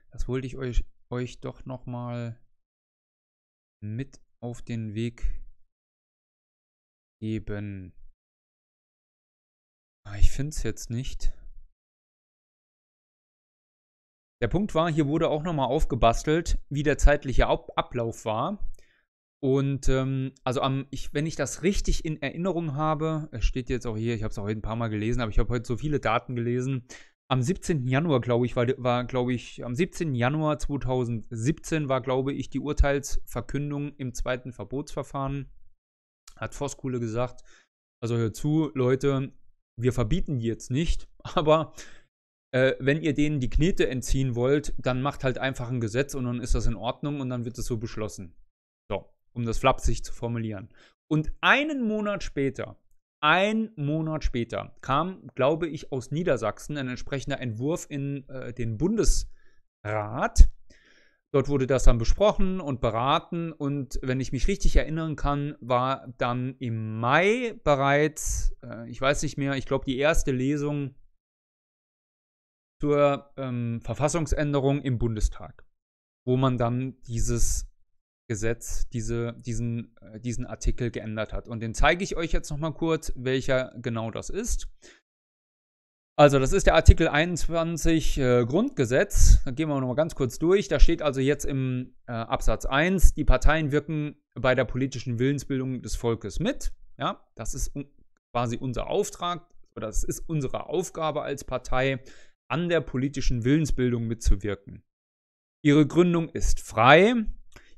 Das wollte ich euch, euch doch nochmal mit auf den Weg geben. Ah, ich finde es jetzt nicht. Der Punkt war, hier wurde auch nochmal aufgebastelt, wie der zeitliche Ab Ablauf war. Und ähm, also am, ich, wenn ich das richtig in Erinnerung habe, es steht jetzt auch hier, ich habe es auch heute ein paar Mal gelesen, aber ich habe heute so viele Daten gelesen. Am 17. Januar, glaube ich, war, war glaube ich, am 17. Januar 2017 war, glaube ich, die Urteilsverkündung im zweiten Verbotsverfahren. Hat Voskuhle gesagt. Also hör zu, Leute, wir verbieten die jetzt nicht, aber äh, wenn ihr denen die Knete entziehen wollt, dann macht halt einfach ein Gesetz und dann ist das in Ordnung und dann wird es so beschlossen. So, um das flapsig zu formulieren. Und einen Monat später, ein Monat später, kam, glaube ich, aus Niedersachsen ein entsprechender Entwurf in äh, den Bundesrat. Dort wurde das dann besprochen und beraten und wenn ich mich richtig erinnern kann, war dann im Mai bereits, äh, ich weiß nicht mehr, ich glaube die erste Lesung zur ähm, Verfassungsänderung im Bundestag, wo man dann dieses Gesetz, diese, diesen, äh, diesen Artikel geändert hat. Und den zeige ich euch jetzt nochmal kurz, welcher genau das ist. Also, das ist der Artikel 21 äh, Grundgesetz. Da gehen wir nochmal ganz kurz durch. Da steht also jetzt im äh, Absatz 1, die Parteien wirken bei der politischen Willensbildung des Volkes mit. Ja, das ist quasi unser Auftrag oder das ist unsere Aufgabe als Partei, an der politischen Willensbildung mitzuwirken. Ihre Gründung ist frei.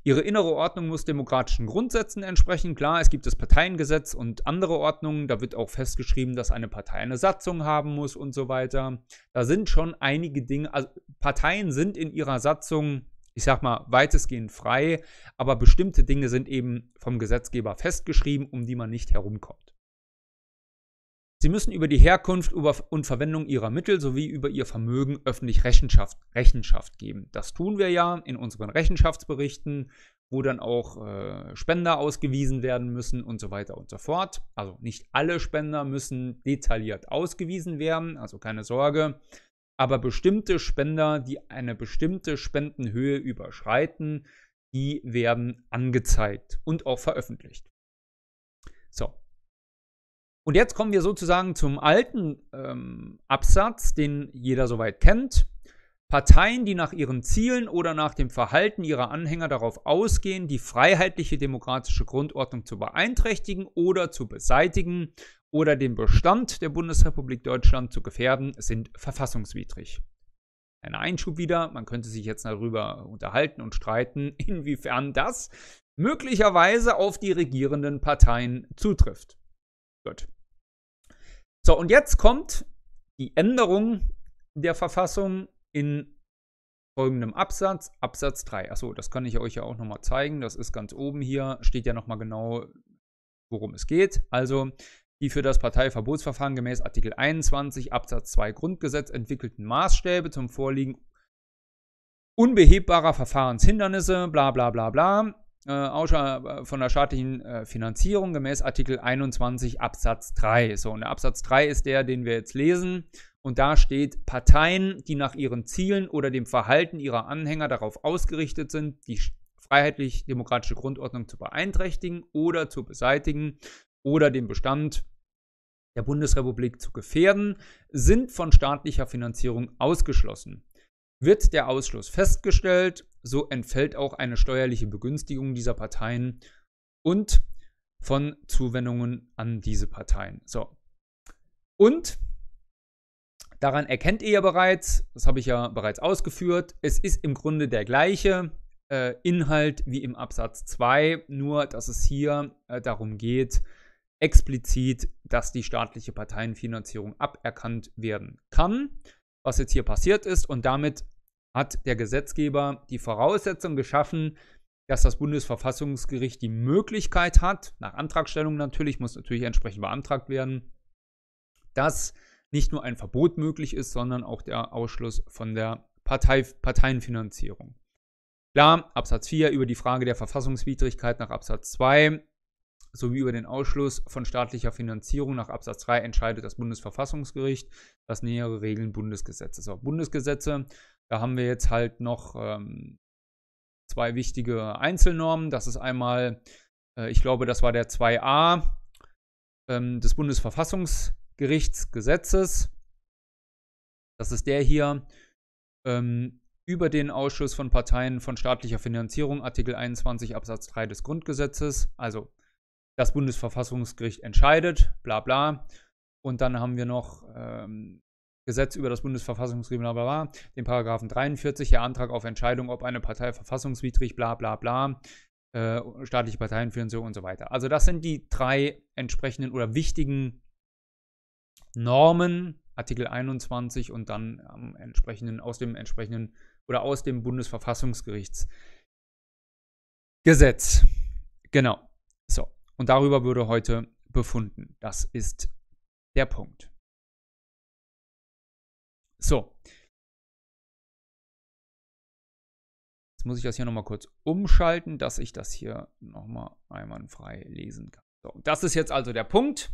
Ihre innere Ordnung muss demokratischen Grundsätzen entsprechen. Klar, es gibt das Parteiengesetz und andere Ordnungen. Da wird auch festgeschrieben, dass eine Partei eine Satzung haben muss und so weiter. Da sind schon einige Dinge. Also Parteien sind in ihrer Satzung, ich sag mal, weitestgehend frei, aber bestimmte Dinge sind eben vom Gesetzgeber festgeschrieben, um die man nicht herumkommt. Sie müssen über die Herkunft und Verwendung ihrer Mittel sowie über ihr Vermögen öffentlich Rechenschaft, Rechenschaft geben. Das tun wir ja in unseren Rechenschaftsberichten, wo dann auch äh, Spender ausgewiesen werden müssen und so weiter und so fort. Also nicht alle Spender müssen detailliert ausgewiesen werden, also keine Sorge. Aber bestimmte Spender, die eine bestimmte Spendenhöhe überschreiten, die werden angezeigt und auch veröffentlicht. So, und jetzt kommen wir sozusagen zum alten ähm, Absatz, den jeder soweit kennt. Parteien, die nach ihren Zielen oder nach dem Verhalten ihrer Anhänger darauf ausgehen, die freiheitliche demokratische Grundordnung zu beeinträchtigen oder zu beseitigen oder den Bestand der Bundesrepublik Deutschland zu gefährden, sind verfassungswidrig. Ein Einschub wieder, man könnte sich jetzt darüber unterhalten und streiten, inwiefern das möglicherweise auf die regierenden Parteien zutrifft. Gut. So, und jetzt kommt die Änderung der Verfassung in folgendem Absatz, Absatz 3. Achso, das kann ich euch ja auch nochmal zeigen. Das ist ganz oben hier, steht ja nochmal genau, worum es geht. Also, die für das Parteiverbotsverfahren gemäß Artikel 21 Absatz 2 Grundgesetz entwickelten Maßstäbe zum Vorliegen unbehebbarer Verfahrenshindernisse, bla bla bla bla, äh, äh, von der staatlichen äh, Finanzierung gemäß Artikel 21 Absatz 3. So, und der Absatz 3 ist der, den wir jetzt lesen. Und da steht, Parteien, die nach ihren Zielen oder dem Verhalten ihrer Anhänger darauf ausgerichtet sind, die freiheitlich-demokratische Grundordnung zu beeinträchtigen oder zu beseitigen oder den Bestand der Bundesrepublik zu gefährden, sind von staatlicher Finanzierung ausgeschlossen. Wird der Ausschluss festgestellt, so entfällt auch eine steuerliche Begünstigung dieser Parteien und von Zuwendungen an diese Parteien. So. Und daran erkennt ihr ja bereits, das habe ich ja bereits ausgeführt, es ist im Grunde der gleiche äh, Inhalt wie im Absatz 2, nur dass es hier äh, darum geht, explizit, dass die staatliche Parteienfinanzierung aberkannt werden kann was jetzt hier passiert ist. Und damit hat der Gesetzgeber die Voraussetzung geschaffen, dass das Bundesverfassungsgericht die Möglichkeit hat, nach Antragstellung natürlich, muss natürlich entsprechend beantragt werden, dass nicht nur ein Verbot möglich ist, sondern auch der Ausschluss von der Partei, Parteienfinanzierung. Klar, Absatz 4 über die Frage der Verfassungswidrigkeit nach Absatz 2 sowie über den Ausschluss von staatlicher Finanzierung nach Absatz 3 entscheidet das Bundesverfassungsgericht, das nähere Regeln Bundesgesetzes. So, Bundesgesetze, da haben wir jetzt halt noch ähm, zwei wichtige Einzelnormen. Das ist einmal, äh, ich glaube, das war der 2a ähm, des Bundesverfassungsgerichtsgesetzes. Das ist der hier. Ähm, über den Ausschuss von Parteien von staatlicher Finanzierung, Artikel 21 Absatz 3 des Grundgesetzes, also das Bundesverfassungsgericht entscheidet, bla bla. Und dann haben wir noch ähm, Gesetz über das Bundesverfassungsgericht, bla bla den Paragraphen 43, der Antrag auf Entscheidung, ob eine Partei verfassungswidrig, bla bla bla, äh, staatliche Parteienfinanzierung und so weiter. Also das sind die drei entsprechenden oder wichtigen Normen, Artikel 21 und dann am entsprechenden, aus dem entsprechenden oder aus dem Bundesverfassungsgerichtsgesetz. Genau. So. Und darüber würde heute befunden. Das ist der Punkt. So. Jetzt muss ich das hier nochmal kurz umschalten, dass ich das hier nochmal einwandfrei lesen kann. So, das ist jetzt also der Punkt.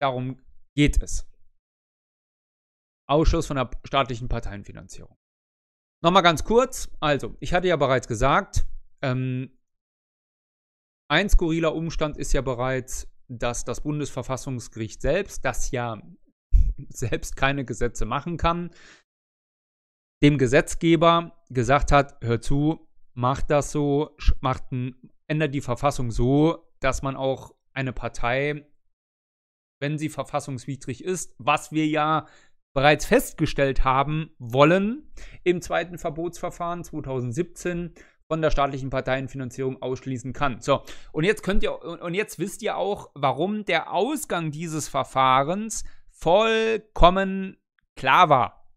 Darum geht es. Ausschuss von der staatlichen Parteienfinanzierung. Nochmal ganz kurz. Also, ich hatte ja bereits gesagt, ähm, ein skurriler Umstand ist ja bereits, dass das Bundesverfassungsgericht selbst, das ja selbst keine Gesetze machen kann, dem Gesetzgeber gesagt hat, hör zu, macht das so, ändert die Verfassung so, dass man auch eine Partei, wenn sie verfassungswidrig ist, was wir ja bereits festgestellt haben wollen im zweiten Verbotsverfahren 2017 von der staatlichen Parteienfinanzierung ausschließen kann. So, und jetzt könnt ihr und jetzt wisst ihr auch, warum der Ausgang dieses Verfahrens vollkommen klar war.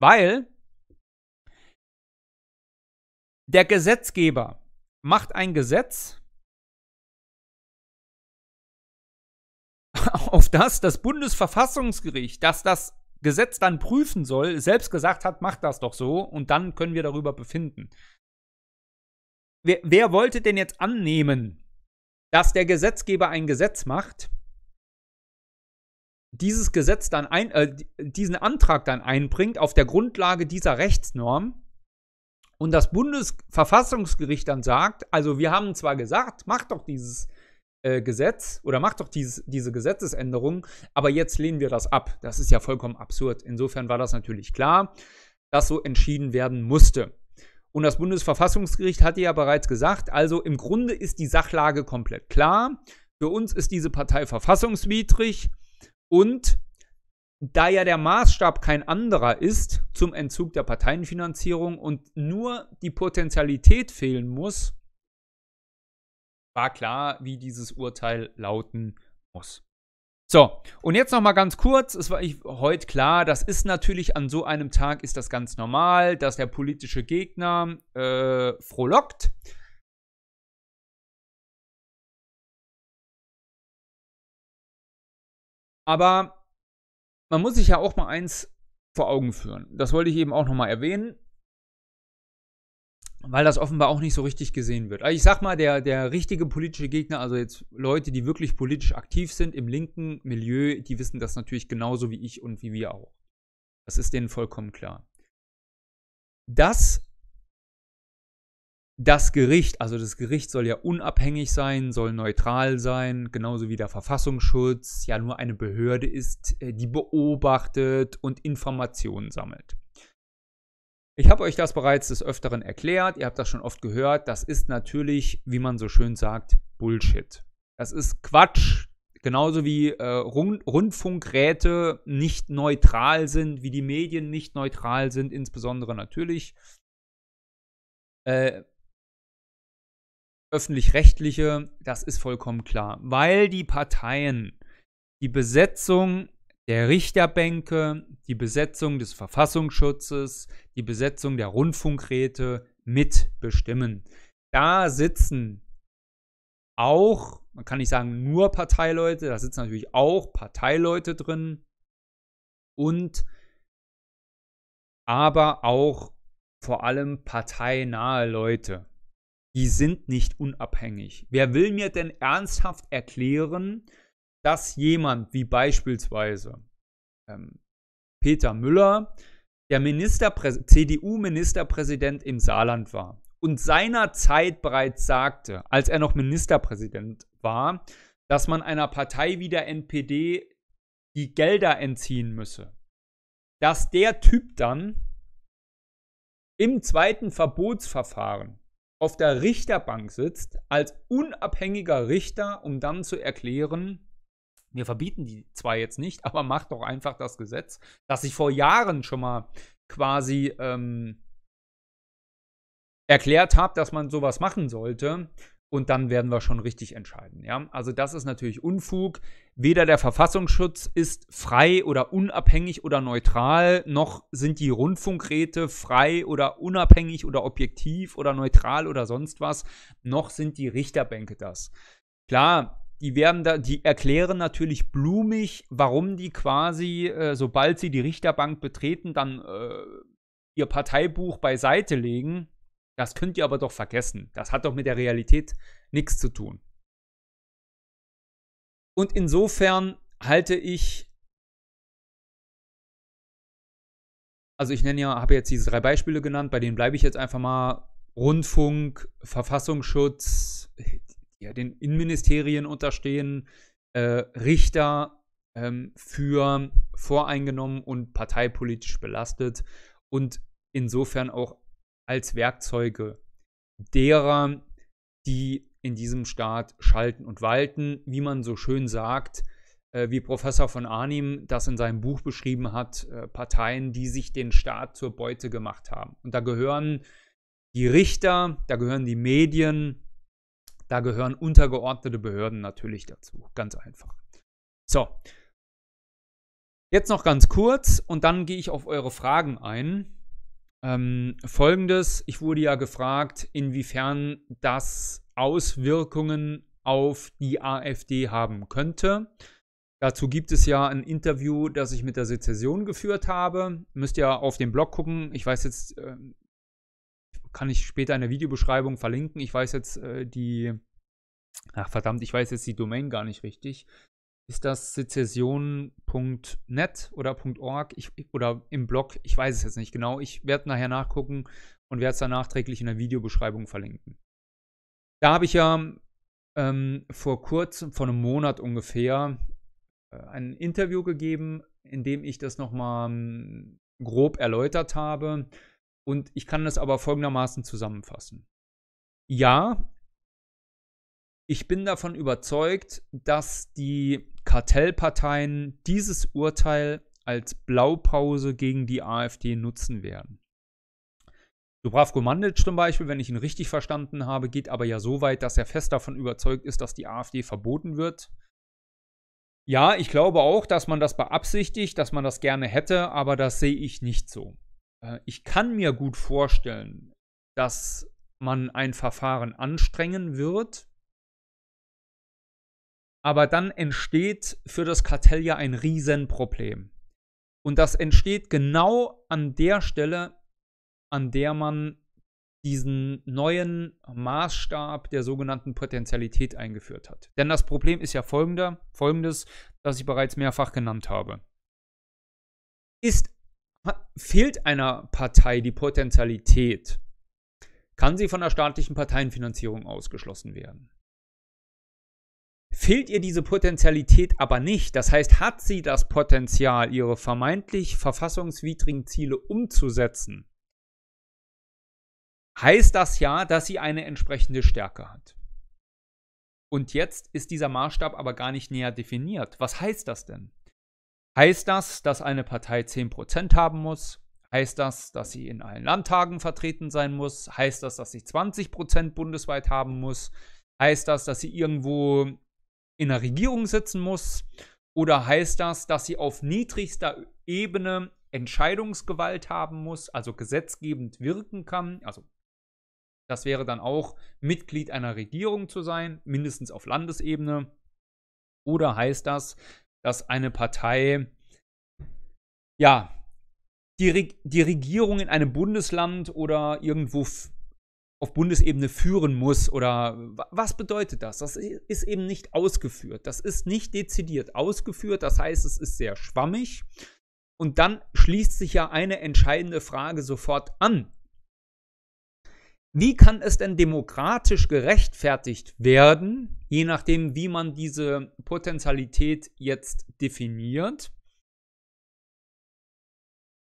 Weil der Gesetzgeber macht ein Gesetz, auf das das Bundesverfassungsgericht, das das Gesetz dann prüfen soll, selbst gesagt hat, macht das doch so und dann können wir darüber befinden. Wer, wer wollte denn jetzt annehmen, dass der Gesetzgeber ein Gesetz macht, dieses Gesetz dann ein, äh, diesen Antrag dann einbringt auf der Grundlage dieser Rechtsnorm und das Bundesverfassungsgericht dann sagt, also wir haben zwar gesagt, macht doch dieses äh, Gesetz oder macht doch dieses, diese Gesetzesänderung, aber jetzt lehnen wir das ab. Das ist ja vollkommen absurd. Insofern war das natürlich klar, dass so entschieden werden musste. Und das Bundesverfassungsgericht hatte ja bereits gesagt, also im Grunde ist die Sachlage komplett klar. Für uns ist diese Partei verfassungswidrig und da ja der Maßstab kein anderer ist zum Entzug der Parteienfinanzierung und nur die Potentialität fehlen muss, war klar, wie dieses Urteil lauten muss. So, und jetzt noch mal ganz kurz, es war ich, heute klar, das ist natürlich an so einem Tag ist das ganz normal, dass der politische Gegner äh, frohlockt. Aber man muss sich ja auch mal eins vor Augen führen. Das wollte ich eben auch noch mal erwähnen weil das offenbar auch nicht so richtig gesehen wird. Also ich sag mal, der, der richtige politische Gegner, also jetzt Leute, die wirklich politisch aktiv sind im linken Milieu, die wissen das natürlich genauso wie ich und wie wir auch. Das ist denen vollkommen klar. Dass das Gericht, also das Gericht soll ja unabhängig sein, soll neutral sein, genauso wie der Verfassungsschutz ja nur eine Behörde ist, äh, die beobachtet und Informationen sammelt. Ich habe euch das bereits des Öfteren erklärt, ihr habt das schon oft gehört. Das ist natürlich, wie man so schön sagt, Bullshit. Das ist Quatsch. Genauso wie äh, Rund Rundfunkräte nicht neutral sind, wie die Medien nicht neutral sind, insbesondere natürlich äh, öffentlich-rechtliche, das ist vollkommen klar. Weil die Parteien die Besetzung der Richterbänke, die Besetzung des Verfassungsschutzes, die Besetzung der Rundfunkräte mitbestimmen. Da sitzen auch, man kann nicht sagen nur Parteileute, da sitzen natürlich auch Parteileute drin und aber auch vor allem parteinahe Leute. Die sind nicht unabhängig. Wer will mir denn ernsthaft erklären, dass jemand wie beispielsweise ähm, Peter Müller, der Ministerprä CDU-Ministerpräsident im Saarland war und seinerzeit bereits sagte, als er noch Ministerpräsident war, dass man einer Partei wie der NPD die Gelder entziehen müsse. Dass der Typ dann im zweiten Verbotsverfahren auf der Richterbank sitzt, als unabhängiger Richter, um dann zu erklären, wir verbieten die zwar jetzt nicht, aber macht doch einfach das Gesetz, das ich vor Jahren schon mal quasi ähm, erklärt habe, dass man sowas machen sollte. Und dann werden wir schon richtig entscheiden. Ja? Also das ist natürlich Unfug. Weder der Verfassungsschutz ist frei oder unabhängig oder neutral, noch sind die Rundfunkräte frei oder unabhängig oder objektiv oder neutral oder sonst was, noch sind die Richterbänke das. Klar, die werden da, die erklären natürlich blumig, warum die quasi, äh, sobald sie die Richterbank betreten, dann äh, ihr Parteibuch beiseite legen. Das könnt ihr aber doch vergessen. Das hat doch mit der Realität nichts zu tun. Und insofern halte ich, also ich nenne ja, habe jetzt diese drei Beispiele genannt, bei denen bleibe ich jetzt einfach mal Rundfunk, Verfassungsschutz, ja, den Innenministerien unterstehen, äh, Richter ähm, für voreingenommen und parteipolitisch belastet und insofern auch als Werkzeuge derer, die in diesem Staat schalten und walten, wie man so schön sagt, äh, wie Professor von Arnim das in seinem Buch beschrieben hat, äh, Parteien, die sich den Staat zur Beute gemacht haben. Und da gehören die Richter, da gehören die Medien, da gehören untergeordnete Behörden natürlich dazu. Ganz einfach. So. Jetzt noch ganz kurz und dann gehe ich auf eure Fragen ein. Ähm, Folgendes, ich wurde ja gefragt, inwiefern das Auswirkungen auf die AfD haben könnte. Dazu gibt es ja ein Interview, das ich mit der Sezession geführt habe. Müsst ihr auf dem Blog gucken. Ich weiß jetzt, äh, kann ich später in der Videobeschreibung verlinken. Ich weiß jetzt äh, die, ach verdammt, ich weiß jetzt die Domain gar nicht richtig. Ist das sezession.net oder .org ich, oder im Blog? Ich weiß es jetzt nicht genau. Ich werde nachher nachgucken und werde es dann nachträglich in der Videobeschreibung verlinken. Da habe ich ja ähm, vor kurzem, vor einem Monat ungefähr, äh, ein Interview gegeben, in dem ich das nochmal ähm, grob erläutert habe. Und ich kann das aber folgendermaßen zusammenfassen. Ja, ich bin davon überzeugt, dass die Kartellparteien dieses Urteil als Blaupause gegen die AfD nutzen werden. Dubravko Mandic zum Beispiel, wenn ich ihn richtig verstanden habe, geht aber ja so weit, dass er fest davon überzeugt ist, dass die AfD verboten wird. Ja, ich glaube auch, dass man das beabsichtigt, dass man das gerne hätte, aber das sehe ich nicht so. Äh, ich kann mir gut vorstellen, dass man ein Verfahren anstrengen wird, aber dann entsteht für das Kartell ja ein Riesenproblem. Und das entsteht genau an der Stelle, an der man diesen neuen Maßstab der sogenannten Potentialität eingeführt hat. Denn das Problem ist ja folgender, folgendes, das ich bereits mehrfach genannt habe. Ist, fehlt einer Partei die Potentialität, kann sie von der staatlichen Parteienfinanzierung ausgeschlossen werden. Fehlt ihr diese Potentialität aber nicht, das heißt, hat sie das Potenzial, ihre vermeintlich verfassungswidrigen Ziele umzusetzen, heißt das ja, dass sie eine entsprechende Stärke hat. Und jetzt ist dieser Maßstab aber gar nicht näher definiert. Was heißt das denn? Heißt das, dass eine Partei 10% haben muss? Heißt das, dass sie in allen Landtagen vertreten sein muss? Heißt das, dass sie 20% bundesweit haben muss? Heißt das, dass sie irgendwo in der Regierung sitzen muss? Oder heißt das, dass sie auf niedrigster Ebene Entscheidungsgewalt haben muss, also gesetzgebend wirken kann, also das wäre dann auch Mitglied einer Regierung zu sein, mindestens auf Landesebene. Oder heißt das, dass eine Partei, ja, die, Re die Regierung in einem Bundesland oder irgendwo auf Bundesebene führen muss oder was bedeutet das? Das ist eben nicht ausgeführt. Das ist nicht dezidiert ausgeführt. Das heißt, es ist sehr schwammig. Und dann schließt sich ja eine entscheidende Frage sofort an. Wie kann es denn demokratisch gerechtfertigt werden, je nachdem, wie man diese Potentialität jetzt definiert,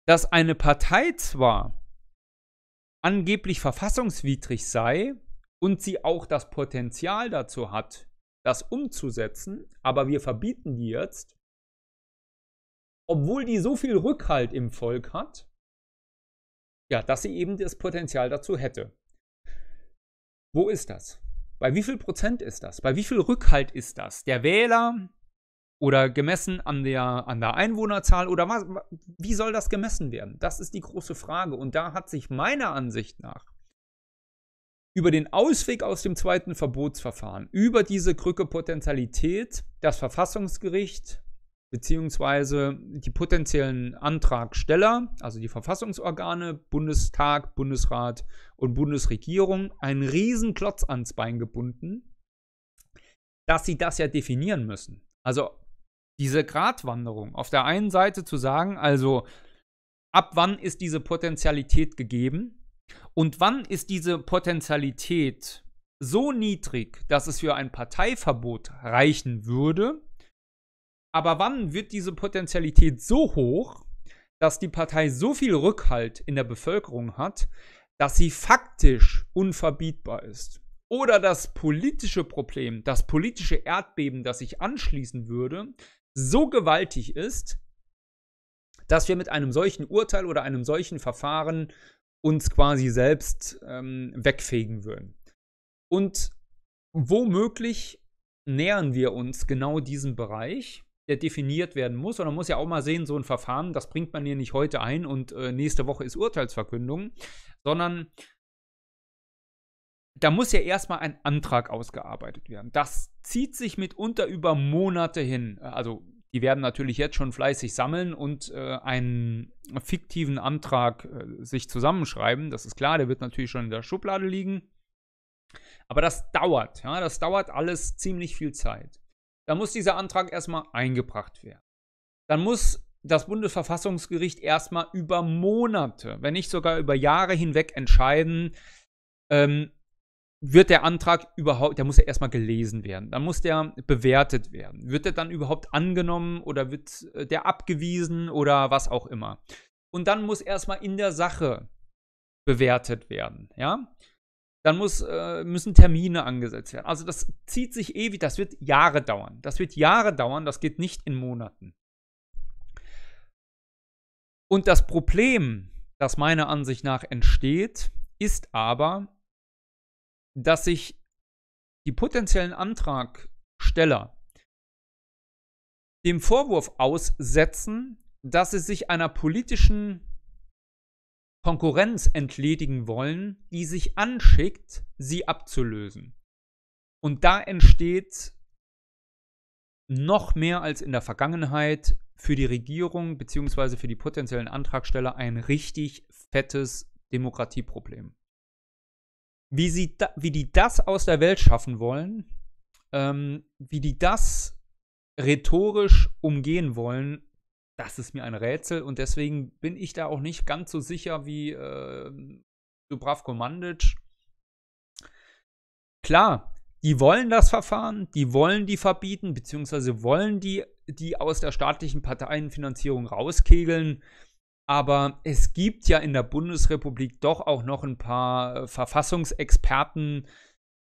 dass eine Partei zwar angeblich verfassungswidrig sei und sie auch das Potenzial dazu hat, das umzusetzen, aber wir verbieten die jetzt, obwohl die so viel Rückhalt im Volk hat, ja, dass sie eben das Potenzial dazu hätte. Wo ist das? Bei wie viel Prozent ist das? Bei wie viel Rückhalt ist das? Der Wähler oder gemessen an der, an der Einwohnerzahl oder was, wie soll das gemessen werden? Das ist die große Frage. Und da hat sich meiner Ansicht nach über den Ausweg aus dem zweiten Verbotsverfahren, über diese Krücke Potentialität, das Verfassungsgericht beziehungsweise die potenziellen Antragsteller, also die Verfassungsorgane, Bundestag, Bundesrat und Bundesregierung, einen riesen Klotz ans Bein gebunden, dass sie das ja definieren müssen. Also diese Gratwanderung, auf der einen Seite zu sagen, also ab wann ist diese Potentialität gegeben und wann ist diese Potentialität so niedrig, dass es für ein Parteiverbot reichen würde? Aber wann wird diese Potentialität so hoch, dass die Partei so viel Rückhalt in der Bevölkerung hat, dass sie faktisch unverbietbar ist? Oder das politische Problem, das politische Erdbeben, das sich anschließen würde, so gewaltig ist, dass wir mit einem solchen Urteil oder einem solchen Verfahren uns quasi selbst ähm, wegfegen würden. Und womöglich nähern wir uns genau diesem Bereich, der definiert werden muss. Und man muss ja auch mal sehen, so ein Verfahren, das bringt man hier nicht heute ein und äh, nächste Woche ist Urteilsverkündung, sondern da muss ja erstmal ein Antrag ausgearbeitet werden. Das zieht sich mitunter über Monate hin. Also die werden natürlich jetzt schon fleißig sammeln und äh, einen fiktiven Antrag äh, sich zusammenschreiben. Das ist klar, der wird natürlich schon in der Schublade liegen. Aber das dauert, ja, das dauert alles ziemlich viel Zeit. Da muss dieser Antrag erstmal eingebracht werden. Dann muss das Bundesverfassungsgericht erstmal über Monate, wenn nicht sogar über Jahre hinweg entscheiden, ähm, wird der Antrag überhaupt, der muss ja erstmal gelesen werden, dann muss der bewertet werden. Wird der dann überhaupt angenommen oder wird äh, der abgewiesen oder was auch immer? Und dann muss erstmal in der Sache bewertet werden, ja? Dann muss, äh, müssen Termine angesetzt werden. Also das zieht sich ewig, das wird Jahre dauern. Das wird Jahre dauern, das geht nicht in Monaten. Und das Problem, das meiner Ansicht nach entsteht, ist aber, dass sich die potenziellen Antragsteller dem Vorwurf aussetzen, dass sie sich einer politischen Konkurrenz entledigen wollen, die sich anschickt, sie abzulösen. Und da entsteht noch mehr als in der Vergangenheit für die Regierung bzw. für die potenziellen Antragsteller ein richtig fettes Demokratieproblem. Wie, sie da, wie die das aus der Welt schaffen wollen, ähm, wie die das rhetorisch umgehen wollen, das ist mir ein Rätsel und deswegen bin ich da auch nicht ganz so sicher wie äh, Dubravko Mandic. Klar, die wollen das Verfahren, die wollen die verbieten, beziehungsweise wollen die, die aus der staatlichen Parteienfinanzierung rauskegeln. Aber es gibt ja in der Bundesrepublik doch auch noch ein paar äh, Verfassungsexperten,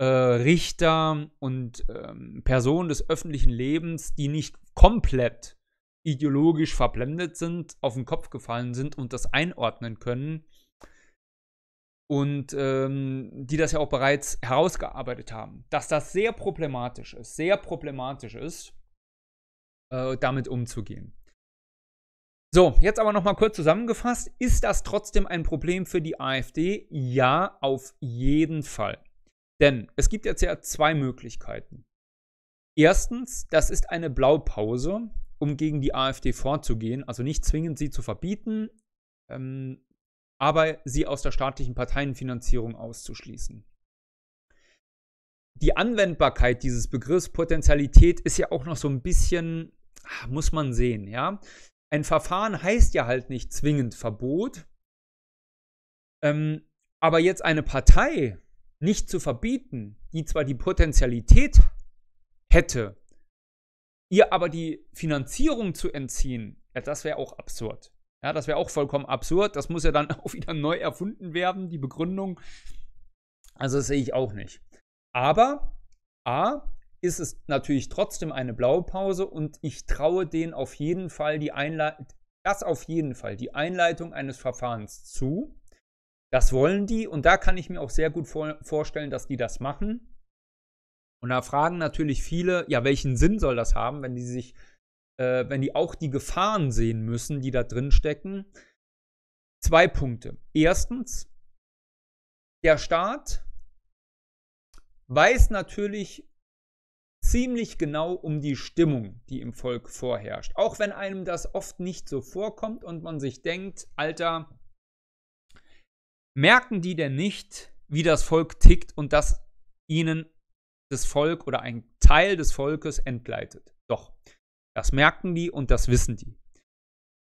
äh, Richter und ähm, Personen des öffentlichen Lebens, die nicht komplett ideologisch verblendet sind, auf den Kopf gefallen sind und das einordnen können. Und ähm, die das ja auch bereits herausgearbeitet haben, dass das sehr problematisch ist, sehr problematisch ist, äh, damit umzugehen. So, jetzt aber nochmal kurz zusammengefasst. Ist das trotzdem ein Problem für die AfD? Ja, auf jeden Fall. Denn es gibt jetzt ja zwei Möglichkeiten. Erstens, das ist eine Blaupause, um gegen die AfD vorzugehen. Also nicht zwingend sie zu verbieten, ähm, aber sie aus der staatlichen Parteienfinanzierung auszuschließen. Die Anwendbarkeit dieses Begriffs Potentialität ist ja auch noch so ein bisschen, muss man sehen, ja ein Verfahren heißt ja halt nicht zwingend Verbot. Ähm, aber jetzt eine Partei nicht zu verbieten, die zwar die Potenzialität hätte, ihr aber die Finanzierung zu entziehen, ja, das wäre auch absurd. Ja, das wäre auch vollkommen absurd. Das muss ja dann auch wieder neu erfunden werden, die Begründung. Also das sehe ich auch nicht. Aber A, ist es natürlich trotzdem eine Blaupause und ich traue denen auf jeden Fall die Einleitung, das auf jeden Fall, die Einleitung eines Verfahrens zu. Das wollen die und da kann ich mir auch sehr gut vor vorstellen, dass die das machen. Und da fragen natürlich viele, ja, welchen Sinn soll das haben, wenn die sich, äh, wenn die auch die Gefahren sehen müssen, die da drin stecken. Zwei Punkte. Erstens, der Staat weiß natürlich ziemlich genau um die Stimmung, die im Volk vorherrscht. Auch wenn einem das oft nicht so vorkommt und man sich denkt, Alter, merken die denn nicht, wie das Volk tickt und dass ihnen das Volk oder ein Teil des Volkes entgleitet? Doch, das merken die und das wissen die.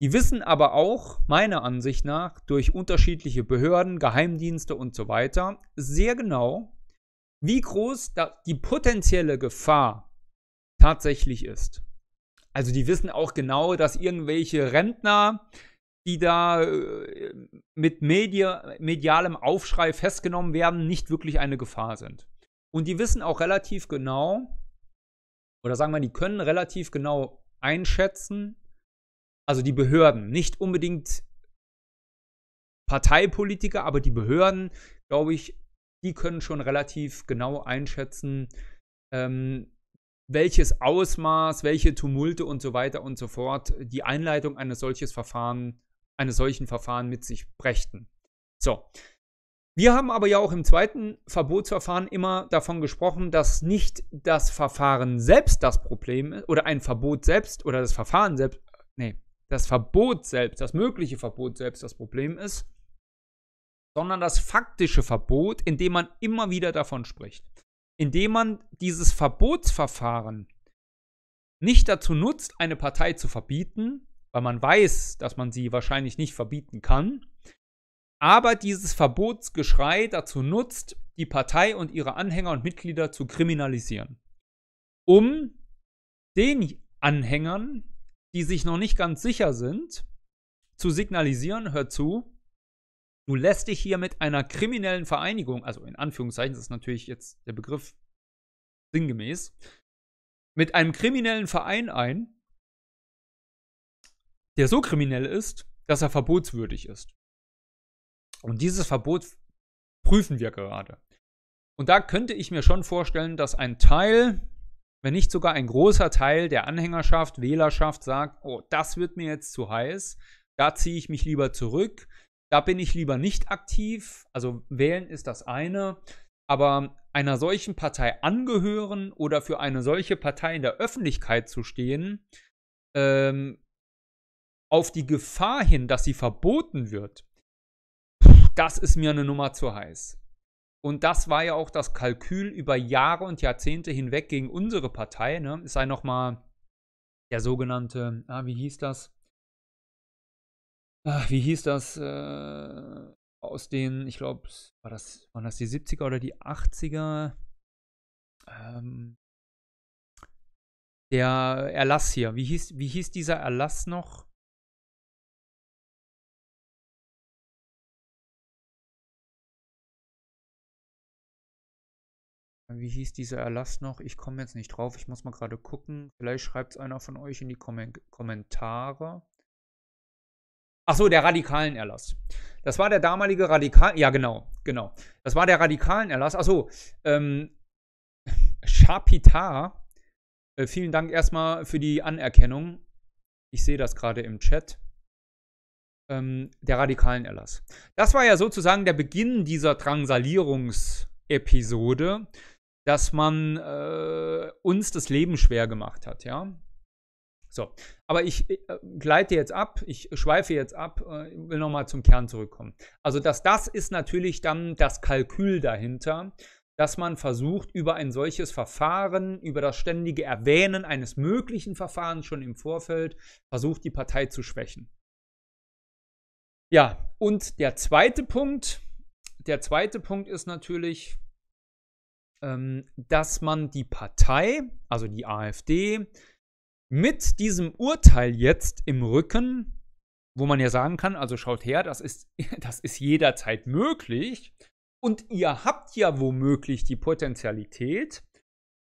Die wissen aber auch, meiner Ansicht nach, durch unterschiedliche Behörden, Geheimdienste und so weiter, sehr genau, wie groß die potenzielle Gefahr tatsächlich ist. Also die wissen auch genau, dass irgendwelche Rentner, die da äh, mit Media, medialem Aufschrei festgenommen werden, nicht wirklich eine Gefahr sind. Und die wissen auch relativ genau, oder sagen wir, die können relativ genau einschätzen, also die Behörden, nicht unbedingt Parteipolitiker, aber die Behörden, glaube ich, die können schon relativ genau einschätzen, ähm, welches Ausmaß, welche Tumulte und so weiter und so fort die Einleitung eines solches Verfahren, eines solchen Verfahren mit sich brächten. So. Wir haben aber ja auch im zweiten Verbotsverfahren immer davon gesprochen, dass nicht das Verfahren selbst das Problem ist, oder ein Verbot selbst, oder das Verfahren selbst, nee, das Verbot selbst, das mögliche Verbot selbst das Problem ist, sondern das faktische Verbot, indem man immer wieder davon spricht. Indem man dieses Verbotsverfahren nicht dazu nutzt, eine Partei zu verbieten, weil man weiß, dass man sie wahrscheinlich nicht verbieten kann, aber dieses Verbotsgeschrei dazu nutzt, die Partei und ihre Anhänger und Mitglieder zu kriminalisieren. Um den Anhängern die sich noch nicht ganz sicher sind, zu signalisieren, hör zu, du lässt dich hier mit einer kriminellen Vereinigung, also in Anführungszeichen, das ist natürlich jetzt der Begriff sinngemäß, mit einem kriminellen Verein ein, der so kriminell ist, dass er verbotswürdig ist. Und dieses Verbot prüfen wir gerade. Und da könnte ich mir schon vorstellen, dass ein Teil wenn nicht sogar ein großer Teil der Anhängerschaft, Wählerschaft sagt, oh, das wird mir jetzt zu heiß, da ziehe ich mich lieber zurück, da bin ich lieber nicht aktiv. Also wählen ist das eine, aber einer solchen Partei angehören oder für eine solche Partei in der Öffentlichkeit zu stehen, ähm, auf die Gefahr hin, dass sie verboten wird, das ist mir eine Nummer zu heiß. Und das war ja auch das Kalkül über Jahre und Jahrzehnte hinweg gegen unsere Partei. Ne? Es sei nochmal der sogenannte, ah, wie hieß das? Ah, wie hieß das? Äh, aus den, ich glaube, war das, waren das die 70er oder die 80er? Ähm, der Erlass hier. Wie hieß, wie hieß dieser Erlass noch? Wie hieß dieser Erlass noch? Ich komme jetzt nicht drauf. Ich muss mal gerade gucken. Vielleicht schreibt es einer von euch in die Kom Kommentare. Ach der radikalen Erlass. Das war der damalige Radikal. Ja, genau, genau. Das war der radikalen Erlass. Ach ähm, Chapitar. Äh, vielen Dank erstmal für die Anerkennung. Ich sehe das gerade im Chat. Ähm, der radikalen Erlass. Das war ja sozusagen der Beginn dieser Drangsalierungsepisode dass man äh, uns das Leben schwer gemacht hat, ja. So, aber ich äh, gleite jetzt ab, ich schweife jetzt ab, äh, will nochmal zum Kern zurückkommen. Also, dass das ist natürlich dann das Kalkül dahinter, dass man versucht, über ein solches Verfahren, über das ständige Erwähnen eines möglichen Verfahrens schon im Vorfeld, versucht, die Partei zu schwächen. Ja, und der zweite Punkt, der zweite Punkt ist natürlich, ähm, dass man die Partei, also die AfD, mit diesem Urteil jetzt im Rücken, wo man ja sagen kann, also schaut her, das ist, das ist jederzeit möglich und ihr habt ja womöglich die Potenzialität,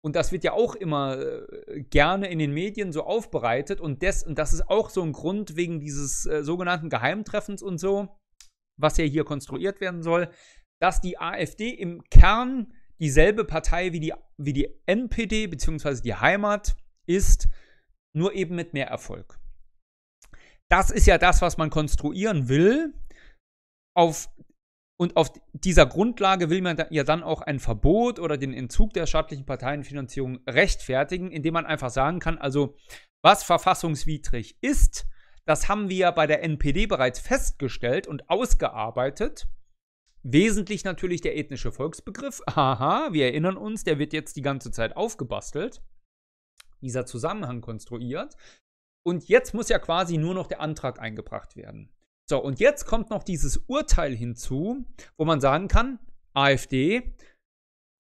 und das wird ja auch immer äh, gerne in den Medien so aufbereitet und, des, und das ist auch so ein Grund wegen dieses äh, sogenannten Geheimtreffens und so, was ja hier konstruiert werden soll, dass die AfD im Kern dieselbe Partei wie die, wie die NPD bzw. die Heimat ist, nur eben mit mehr Erfolg. Das ist ja das, was man konstruieren will, auf Und auf dieser Grundlage will man ja dann auch ein Verbot oder den Entzug der staatlichen Parteienfinanzierung rechtfertigen, indem man einfach sagen kann, also was verfassungswidrig ist, das haben wir bei der NPD bereits festgestellt und ausgearbeitet. Wesentlich natürlich der ethnische Volksbegriff. Aha, wir erinnern uns, der wird jetzt die ganze Zeit aufgebastelt. Dieser Zusammenhang konstruiert. Und jetzt muss ja quasi nur noch der Antrag eingebracht werden. So, und jetzt kommt noch dieses Urteil hinzu, wo man sagen kann, AfD,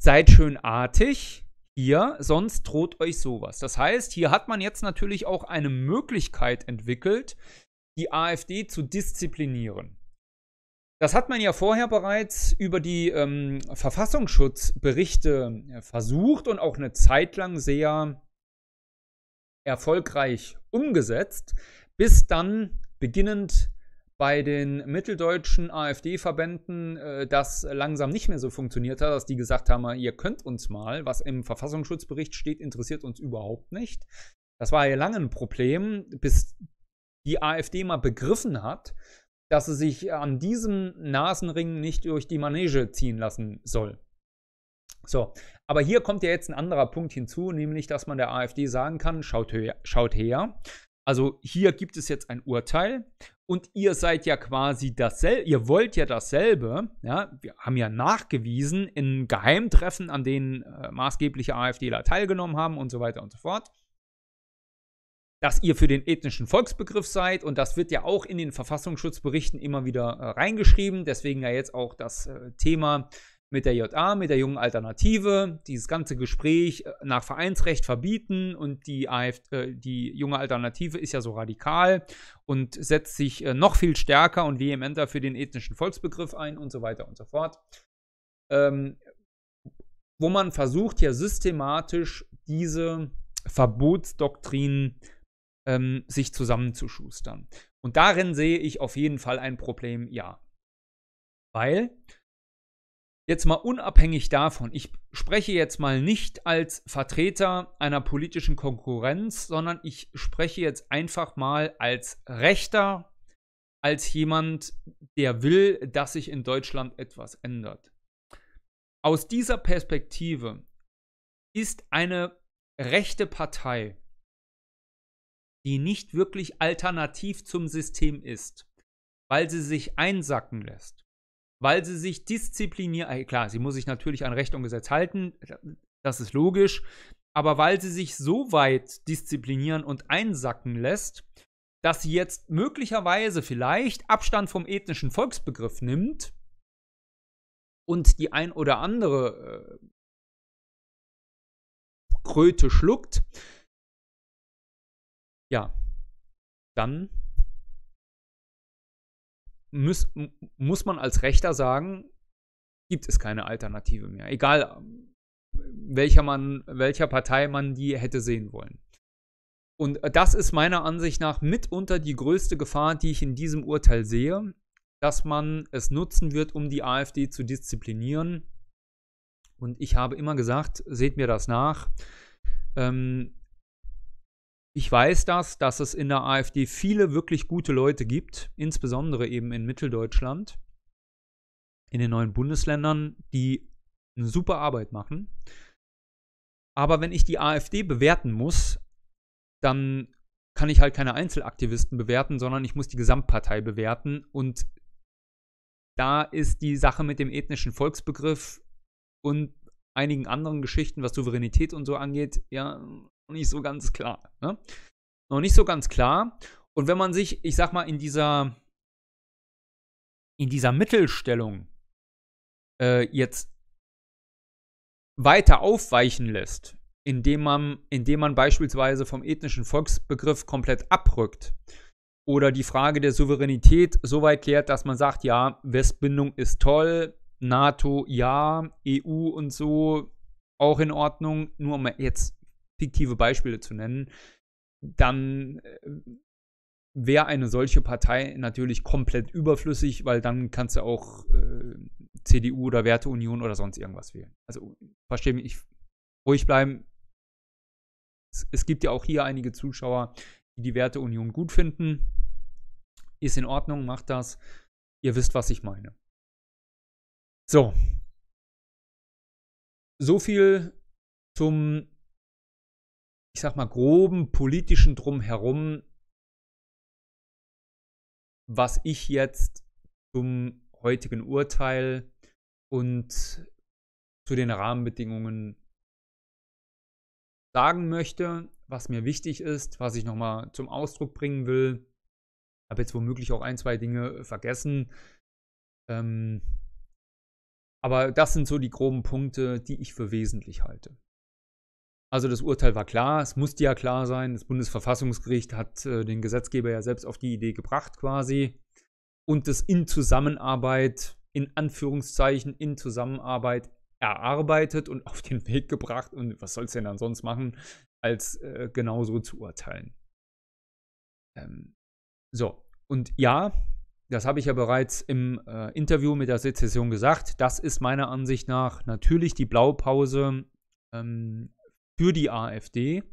seid schön artig hier, sonst droht euch sowas. Das heißt, hier hat man jetzt natürlich auch eine Möglichkeit entwickelt, die AfD zu disziplinieren. Das hat man ja vorher bereits über die ähm, Verfassungsschutzberichte äh, versucht und auch eine Zeit lang sehr erfolgreich umgesetzt, bis dann beginnend bei den mitteldeutschen AfD-Verbänden äh, das langsam nicht mehr so funktioniert hat, dass die gesagt haben, ihr könnt uns mal, was im Verfassungsschutzbericht steht, interessiert uns überhaupt nicht. Das war ja lange ein Problem, bis die AfD mal begriffen hat, dass sie sich an diesem Nasenring nicht durch die Manege ziehen lassen soll. So, aber hier kommt ja jetzt ein anderer Punkt hinzu, nämlich, dass man der AfD sagen kann, schaut her, schaut her. Also hier gibt es jetzt ein Urteil und ihr seid ja quasi dasselbe, ihr wollt ja dasselbe, ja, wir haben ja nachgewiesen in Geheimtreffen, an denen äh, maßgebliche AfDler teilgenommen haben und so weiter und so fort, dass ihr für den ethnischen Volksbegriff seid und das wird ja auch in den Verfassungsschutzberichten immer wieder äh, reingeschrieben, deswegen ja jetzt auch das äh, Thema mit der JA, mit der jungen Alternative, dieses ganze Gespräch äh, nach Vereinsrecht verbieten und die, AF, äh, die junge Alternative ist ja so radikal und setzt sich äh, noch viel stärker und vehementer für den ethnischen Volksbegriff ein und so weiter und so fort. Ähm, wo man versucht ja systematisch diese Verbotsdoktrinen ähm, sich zusammenzuschustern. Und darin sehe ich auf jeden Fall ein Problem, ja. Weil Jetzt mal unabhängig davon, ich spreche jetzt mal nicht als Vertreter einer politischen Konkurrenz, sondern ich spreche jetzt einfach mal als Rechter, als jemand, der will, dass sich in Deutschland etwas ändert. Aus dieser Perspektive ist eine rechte Partei, die nicht wirklich alternativ zum System ist, weil sie sich einsacken lässt, weil sie sich diszipliniert, äh, klar, sie muss sich natürlich an Recht und Gesetz halten, das ist logisch, aber weil sie sich so weit disziplinieren und einsacken lässt, dass sie jetzt möglicherweise vielleicht Abstand vom ethnischen Volksbegriff nimmt und die ein oder andere äh, Kröte schluckt, ja, dann muss, muss man als Rechter sagen, gibt es keine Alternative mehr. Egal, welcher, man, welcher Partei man die hätte sehen wollen. Und das ist meiner Ansicht nach mitunter die größte Gefahr, die ich in diesem Urteil sehe, dass man es nutzen wird, um die AfD zu disziplinieren. Und ich habe immer gesagt, seht mir das nach. Ähm, ich weiß das, dass es in der AfD viele wirklich gute Leute gibt, insbesondere eben in Mitteldeutschland, in den neuen Bundesländern, die eine super Arbeit machen. Aber wenn ich die AfD bewerten muss, dann kann ich halt keine Einzelaktivisten bewerten, sondern ich muss die Gesamtpartei bewerten. Und da ist die Sache mit dem ethnischen Volksbegriff und einigen anderen Geschichten, was Souveränität und so angeht, ja, noch nicht so ganz klar. Ne? Noch nicht so ganz klar. Und wenn man sich, ich sag mal, in dieser, in dieser Mittelstellung äh, jetzt weiter aufweichen lässt, indem man, indem man beispielsweise vom ethnischen Volksbegriff komplett abrückt oder die Frage der Souveränität so weit klärt, dass man sagt, ja, Westbindung ist toll, NATO ja, EU und so auch in Ordnung, nur um jetzt fiktive Beispiele zu nennen, dann äh, wäre eine solche Partei natürlich komplett überflüssig, weil dann kannst du auch äh, CDU oder Werteunion oder sonst irgendwas wählen. Also verstehe mich, ich, ruhig bleiben. Es, es, gibt ja auch hier einige Zuschauer, die die Werteunion gut finden. Ist in Ordnung, macht das. Ihr wisst, was ich meine. So. So viel zum, ich sag mal, groben politischen Drumherum, was ich jetzt zum heutigen Urteil und zu den Rahmenbedingungen sagen möchte, was mir wichtig ist, was ich nochmal zum Ausdruck bringen will. Ich habe jetzt womöglich auch ein, zwei Dinge vergessen. Ähm, aber das sind so die groben Punkte, die ich für wesentlich halte. Also das Urteil war klar, es musste ja klar sein. Das Bundesverfassungsgericht hat äh, den Gesetzgeber ja selbst auf die Idee gebracht quasi. Und das in Zusammenarbeit, in Anführungszeichen, in Zusammenarbeit erarbeitet und auf den Weg gebracht. Und was soll es denn dann sonst machen, als äh, genauso zu urteilen? Ähm, so, und ja, das habe ich ja bereits im äh, Interview mit der Sezession gesagt. Das ist meiner Ansicht nach natürlich die Blaupause ähm, für die AfD.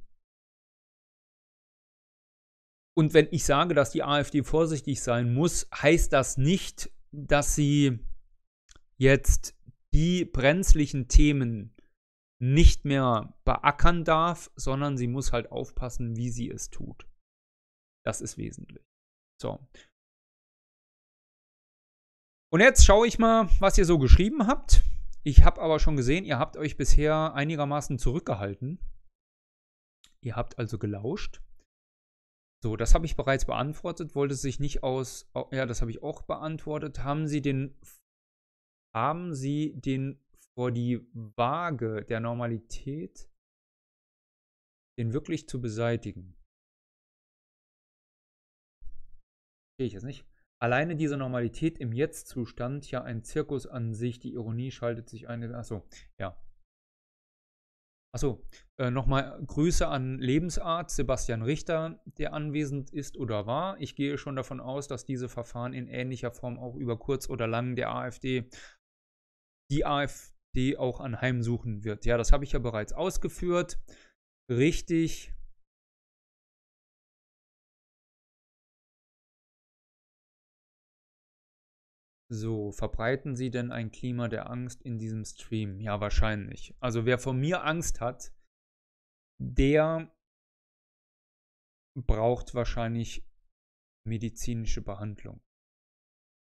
Und wenn ich sage, dass die AfD vorsichtig sein muss, heißt das nicht, dass sie jetzt die brenzlichen Themen nicht mehr beackern darf, sondern sie muss halt aufpassen, wie sie es tut. Das ist wesentlich. So. Und jetzt schaue ich mal, was ihr so geschrieben habt. Ich habe aber schon gesehen, ihr habt euch bisher einigermaßen zurückgehalten. Ihr habt also gelauscht. So, das habe ich bereits beantwortet. Wollte sich nicht aus. Ja, das habe ich auch beantwortet. Haben Sie den. Haben Sie den vor die Waage der Normalität, den wirklich zu beseitigen? Sehe ich jetzt nicht. Alleine diese Normalität im Jetzt-Zustand, ja ein Zirkus an sich, die Ironie schaltet sich ein. Achso, ja. Achso, äh, nochmal Grüße an Lebensart Sebastian Richter, der anwesend ist oder war. Ich gehe schon davon aus, dass diese Verfahren in ähnlicher Form auch über kurz oder lang der AfD, die AfD auch anheimsuchen wird. Ja, das habe ich ja bereits ausgeführt. Richtig, So, verbreiten Sie denn ein Klima der Angst in diesem Stream? Ja, wahrscheinlich. Also wer von mir Angst hat, der braucht wahrscheinlich medizinische Behandlung.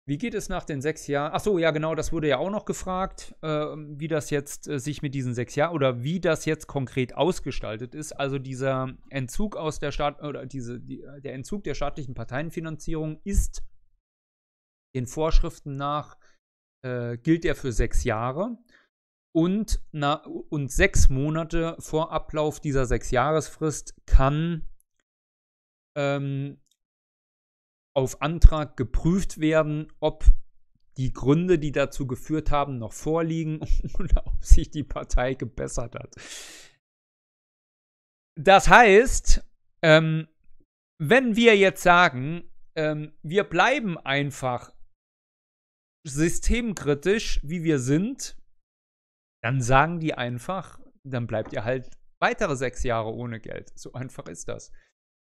Wie geht es nach den sechs Jahren? Achso, ja, genau, das wurde ja auch noch gefragt, äh, wie das jetzt äh, sich mit diesen sechs Jahren oder wie das jetzt konkret ausgestaltet ist. Also dieser Entzug aus der Staat oder diese, die, der Entzug der staatlichen Parteienfinanzierung ist den Vorschriften nach äh, gilt er für sechs Jahre. Und, na, und sechs Monate vor Ablauf dieser Sechsjahresfrist kann ähm, auf Antrag geprüft werden, ob die Gründe, die dazu geführt haben, noch vorliegen oder ob sich die Partei gebessert hat. Das heißt, ähm, wenn wir jetzt sagen, ähm, wir bleiben einfach systemkritisch, wie wir sind, dann sagen die einfach, dann bleibt ihr halt weitere sechs Jahre ohne Geld. So einfach ist das.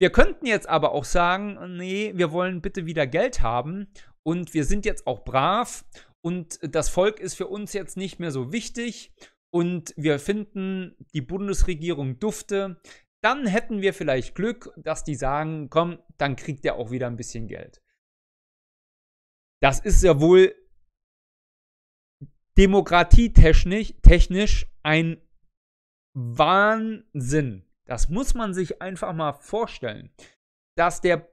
Wir könnten jetzt aber auch sagen, nee, wir wollen bitte wieder Geld haben und wir sind jetzt auch brav und das Volk ist für uns jetzt nicht mehr so wichtig und wir finden die Bundesregierung dufte, dann hätten wir vielleicht Glück, dass die sagen, komm, dann kriegt ihr auch wieder ein bisschen Geld. Das ist ja wohl demokratietechnisch technisch ein Wahnsinn. Das muss man sich einfach mal vorstellen, dass der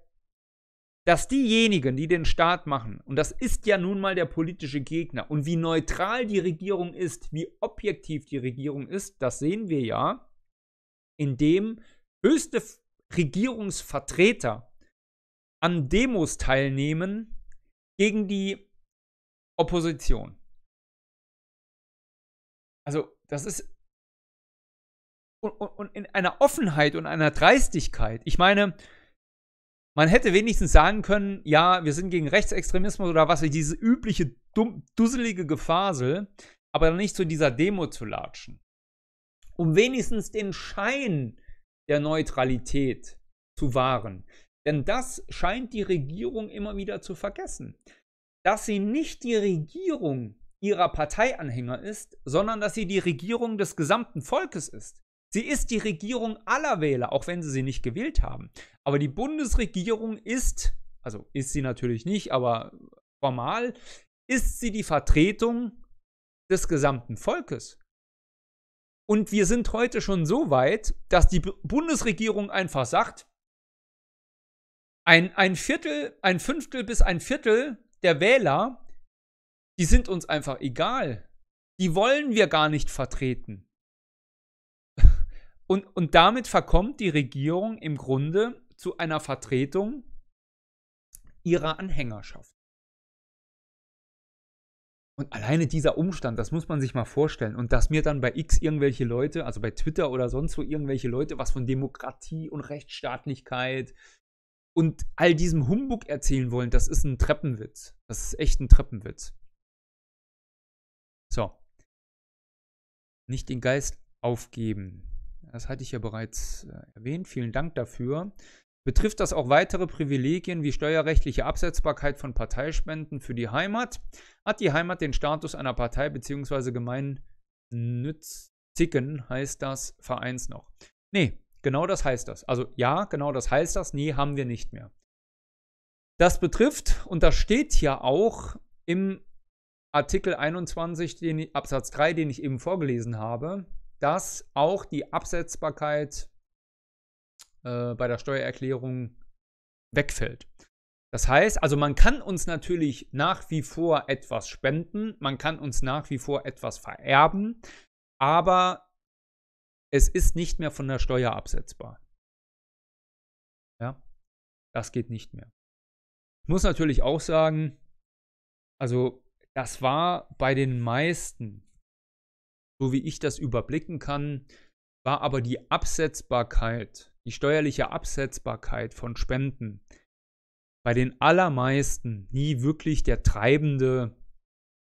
dass diejenigen, die den Staat machen, und das ist ja nun mal der politische Gegner, und wie neutral die Regierung ist, wie objektiv die Regierung ist, das sehen wir ja, indem höchste Regierungsvertreter an Demos teilnehmen gegen die Opposition. Also, das ist. Und, und, und, in einer Offenheit und einer Dreistigkeit. Ich meine, man hätte wenigstens sagen können, ja, wir sind gegen Rechtsextremismus oder was, diese übliche dumm, dusselige Gefasel, aber nicht zu dieser Demo zu latschen. Um wenigstens den Schein der Neutralität zu wahren. Denn das scheint die Regierung immer wieder zu vergessen. Dass sie nicht die Regierung ihrer Parteianhänger ist, sondern dass sie die Regierung des gesamten Volkes ist. Sie ist die Regierung aller Wähler, auch wenn sie sie nicht gewählt haben. Aber die Bundesregierung ist, also ist sie natürlich nicht, aber formal ist sie die Vertretung des gesamten Volkes. Und wir sind heute schon so weit, dass die Bundesregierung einfach sagt, ein, ein Viertel, ein Fünftel bis ein Viertel der Wähler, die sind uns einfach egal. Die wollen wir gar nicht vertreten. Und, und damit verkommt die Regierung im Grunde zu einer Vertretung ihrer Anhängerschaft. Und alleine dieser Umstand, das muss man sich mal vorstellen. Und dass mir dann bei X irgendwelche Leute, also bei Twitter oder sonst wo irgendwelche Leute was von Demokratie und Rechtsstaatlichkeit und all diesem Humbug erzählen wollen, das ist ein Treppenwitz. Das ist echt ein Treppenwitz. So. Nicht den Geist aufgeben. Das hatte ich ja bereits äh, erwähnt. Vielen Dank dafür. Betrifft das auch weitere Privilegien wie steuerrechtliche Absetzbarkeit von Parteispenden für die Heimat? Hat die Heimat den Status einer Partei bzw. gemeinnützigen, heißt das, Vereins noch? Nee, genau das heißt das. Also ja, genau das heißt das. Nee, haben wir nicht mehr. Das betrifft, und das steht ja auch im Artikel 21, den, Absatz 3, den ich eben vorgelesen habe, dass auch die Absetzbarkeit äh, bei der Steuererklärung wegfällt. Das heißt, also man kann uns natürlich nach wie vor etwas spenden, man kann uns nach wie vor etwas vererben, aber es ist nicht mehr von der Steuer absetzbar. Ja, das geht nicht mehr. Ich muss natürlich auch sagen, also das war bei den meisten, so wie ich das überblicken kann, war aber die Absetzbarkeit die steuerliche Absetzbarkeit von Spenden bei den allermeisten nie wirklich der treibende,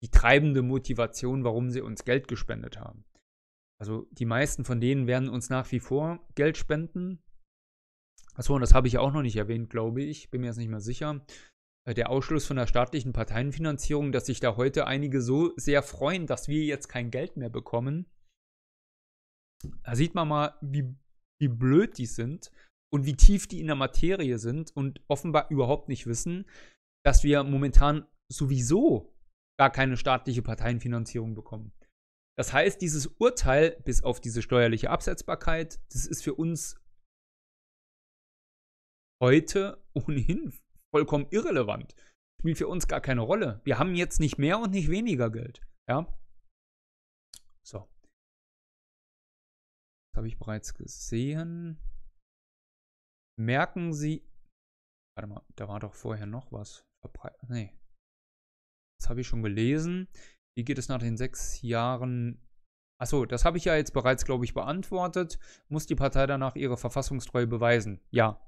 die treibende Motivation, warum sie uns Geld gespendet haben. Also die meisten von denen werden uns nach wie vor Geld spenden. Achso, und das habe ich auch noch nicht erwähnt, glaube ich. Bin mir jetzt nicht mehr sicher. Äh, der Ausschluss von der staatlichen Parteienfinanzierung, dass sich da heute einige so sehr freuen, dass wir jetzt kein Geld mehr bekommen. Da sieht man mal, wie wie blöd die sind und wie tief die in der Materie sind und offenbar überhaupt nicht wissen, dass wir momentan sowieso gar keine staatliche Parteienfinanzierung bekommen. Das heißt, dieses Urteil, bis auf diese steuerliche Absetzbarkeit, das ist für uns heute ohnehin vollkommen irrelevant. Spielt für uns gar keine Rolle. Wir haben jetzt nicht mehr und nicht weniger Geld. Ja? So. Das habe ich bereits gesehen. Merken Sie. Warte mal, da war doch vorher noch was. Nee. Das habe ich schon gelesen. Wie geht es nach den sechs Jahren? Achso, das habe ich ja jetzt bereits, glaube ich, beantwortet. Muss die Partei danach ihre Verfassungstreue beweisen? Ja.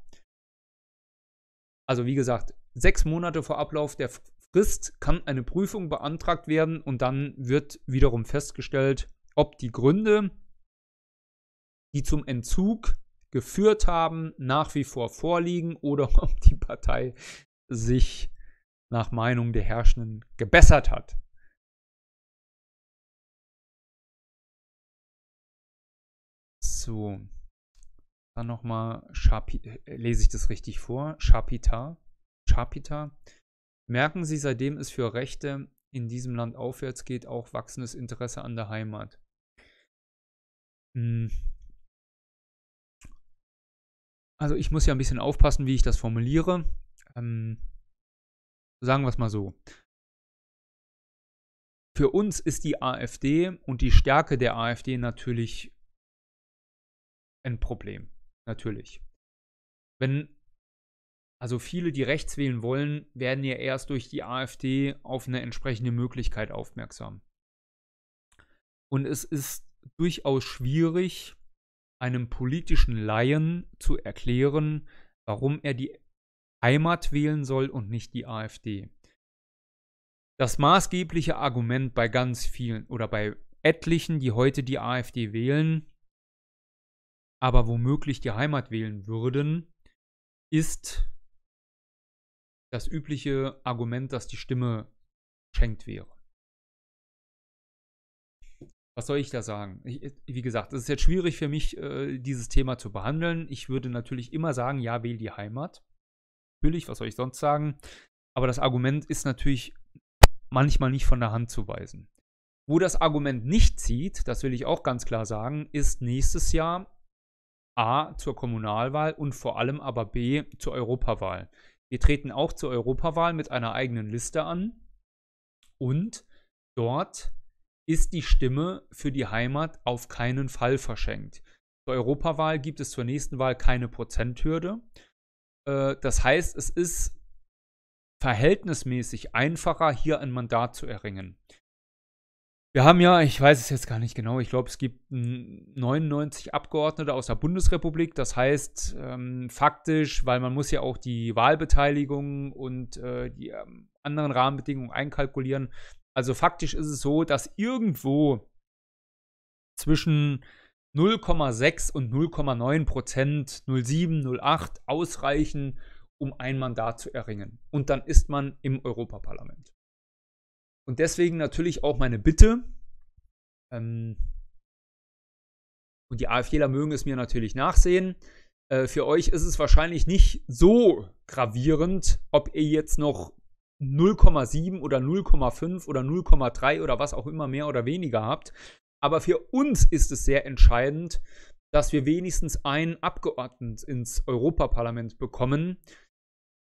Also wie gesagt, sechs Monate vor Ablauf der Frist kann eine Prüfung beantragt werden und dann wird wiederum festgestellt, ob die Gründe, die zum Entzug geführt haben, nach wie vor vorliegen oder ob die Partei sich nach Meinung der Herrschenden gebessert hat. So, dann nochmal, äh, lese ich das richtig vor? Chapita. Chapita. Merken Sie, seitdem es für Rechte in diesem Land aufwärts geht, auch wachsendes Interesse an der Heimat. Hm. Also ich muss ja ein bisschen aufpassen, wie ich das formuliere. Ähm, sagen wir es mal so. Für uns ist die AfD und die Stärke der AfD natürlich ein Problem. Natürlich. Wenn also viele, die rechts wählen wollen, werden ja erst durch die AfD auf eine entsprechende Möglichkeit aufmerksam. Und es ist durchaus schwierig, einem politischen Laien zu erklären, warum er die Heimat wählen soll und nicht die AfD. Das maßgebliche Argument bei ganz vielen oder bei etlichen, die heute die AfD wählen, aber womöglich die Heimat wählen würden, ist das übliche Argument, dass die Stimme schenkt wäre. was soll ich da sagen? Ich, wie gesagt, es ist jetzt schwierig für mich, äh, dieses Thema zu behandeln. Ich würde natürlich immer sagen, ja, wähl die Heimat. Natürlich, was soll ich sonst sagen? Aber das Argument ist natürlich manchmal nicht von der Hand zu weisen. Wo das Argument nicht zieht, das will ich auch ganz klar sagen, ist nächstes Jahr A zur Kommunalwahl und vor allem aber B zur Europawahl. Wir treten auch zur Europawahl mit einer eigenen Liste an und dort ist die Stimme für die Heimat auf keinen Fall verschenkt. Zur Europawahl gibt es zur nächsten Wahl keine Prozenthürde. Äh, das heißt, es ist verhältnismäßig einfacher, hier ein Mandat zu erringen. Wir haben ja, ich weiß es jetzt gar nicht genau, ich glaube, es gibt 99 Abgeordnete aus der Bundesrepublik. Das heißt, ähm, faktisch, weil man muss ja auch die Wahlbeteiligung und äh, die ähm, anderen Rahmenbedingungen einkalkulieren. Also faktisch ist es so, dass irgendwo zwischen 0,6 und 0,9 Prozent, 0,7, 0,8 ausreichen, um ein Mandat zu erringen. Und dann ist man im Europaparlament. Und deswegen natürlich auch meine Bitte. Ähm, und die AfDler mögen es mir natürlich nachsehen. Äh, für euch ist es wahrscheinlich nicht so gravierend, ob ihr jetzt noch 0,7 oder 0,5 oder 0,3 oder was auch immer mehr oder weniger habt. Aber für uns ist es sehr entscheidend, dass wir wenigstens einen Abgeordneten ins Europaparlament bekommen,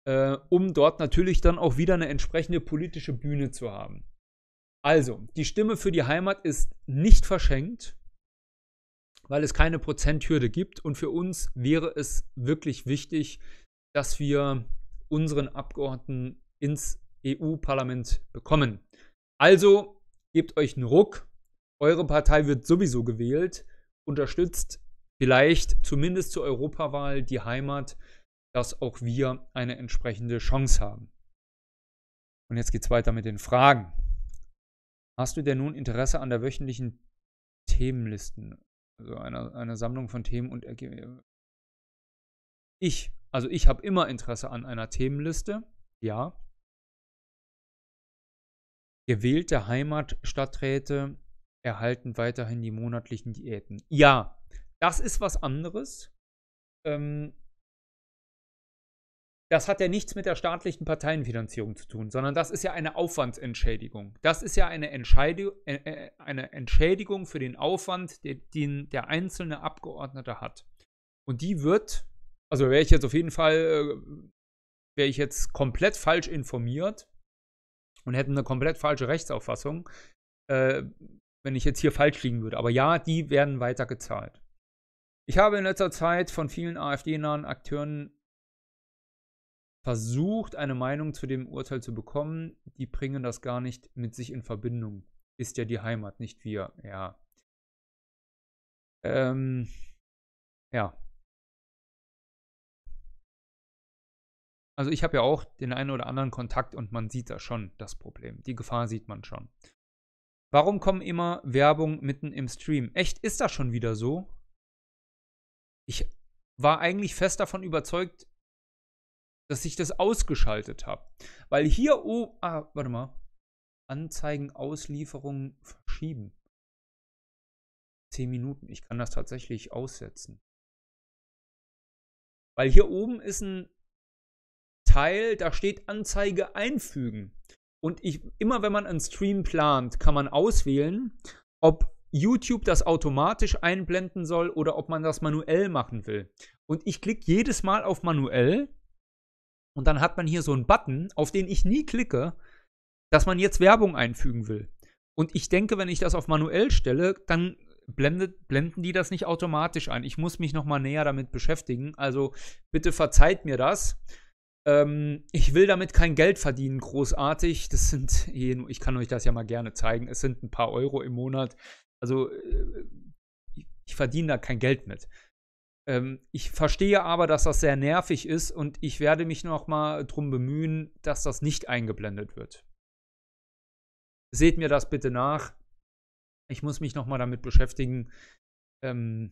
äh, um dort natürlich dann auch wieder eine entsprechende politische Bühne zu haben. Also, die Stimme für die Heimat ist nicht verschenkt, weil es keine Prozenthürde gibt. Und für uns wäre es wirklich wichtig, dass wir unseren Abgeordneten ins EU-Parlament bekommen. Also, gebt euch einen Ruck. Eure Partei wird sowieso gewählt. Unterstützt vielleicht zumindest zur Europawahl die Heimat, dass auch wir eine entsprechende Chance haben. Und jetzt geht es weiter mit den Fragen. Hast du denn nun Interesse an der wöchentlichen Themenlisten? Also einer eine Sammlung von Themen und Ergebnissen. Ich, also ich habe immer Interesse an einer Themenliste, ja. Gewählte Heimatstadträte erhalten weiterhin die monatlichen Diäten. Ja, das ist was anderes. Ähm, das hat ja nichts mit der staatlichen Parteienfinanzierung zu tun, sondern das ist ja eine Aufwandsentschädigung. Das ist ja eine, Entscheidung, äh, äh, eine Entschädigung für den Aufwand, den der einzelne Abgeordnete hat. Und die wird, also wäre ich jetzt auf jeden Fall, äh, wäre ich jetzt komplett falsch informiert und hätte eine komplett falsche Rechtsauffassung, äh, wenn ich jetzt hier falsch liegen würde. Aber ja, die werden weiter gezahlt. Ich habe in letzter Zeit von vielen AfD-nahen Akteuren versucht, eine Meinung zu dem Urteil zu bekommen, die bringen das gar nicht mit sich in Verbindung. Ist ja die Heimat, nicht wir. Ja. Ähm, ja. Also ich habe ja auch den einen oder anderen Kontakt und man sieht da schon das Problem. Die Gefahr sieht man schon. Warum kommen immer Werbung mitten im Stream? Echt, ist das schon wieder so? Ich war eigentlich fest davon überzeugt, dass ich das ausgeschaltet habe. Weil hier, oh, ah, warte mal. Anzeigen, Auslieferung verschieben. 10 Minuten. Ich kann das tatsächlich aussetzen. Weil hier oben ist ein Teil, da steht Anzeige einfügen. Und ich, immer wenn man einen Stream plant, kann man auswählen, ob YouTube das automatisch einblenden soll oder ob man das manuell machen will. Und ich klicke jedes Mal auf manuell und dann hat man hier so einen Button, auf den ich nie klicke, dass man jetzt Werbung einfügen will. Und ich denke, wenn ich das auf manuell stelle, dann blendet, blenden die das nicht automatisch ein. Ich muss mich nochmal näher damit beschäftigen. Also bitte verzeiht mir das. Ähm, ich will damit kein Geld verdienen, großartig. Das sind, ich kann euch das ja mal gerne zeigen. Es sind ein paar Euro im Monat. Also äh, ich verdiene da kein Geld mit. Ähm, ich verstehe aber, dass das sehr nervig ist und ich werde mich noch mal drum bemühen, dass das nicht eingeblendet wird. Seht mir das bitte nach. Ich muss mich noch mal damit beschäftigen, ähm,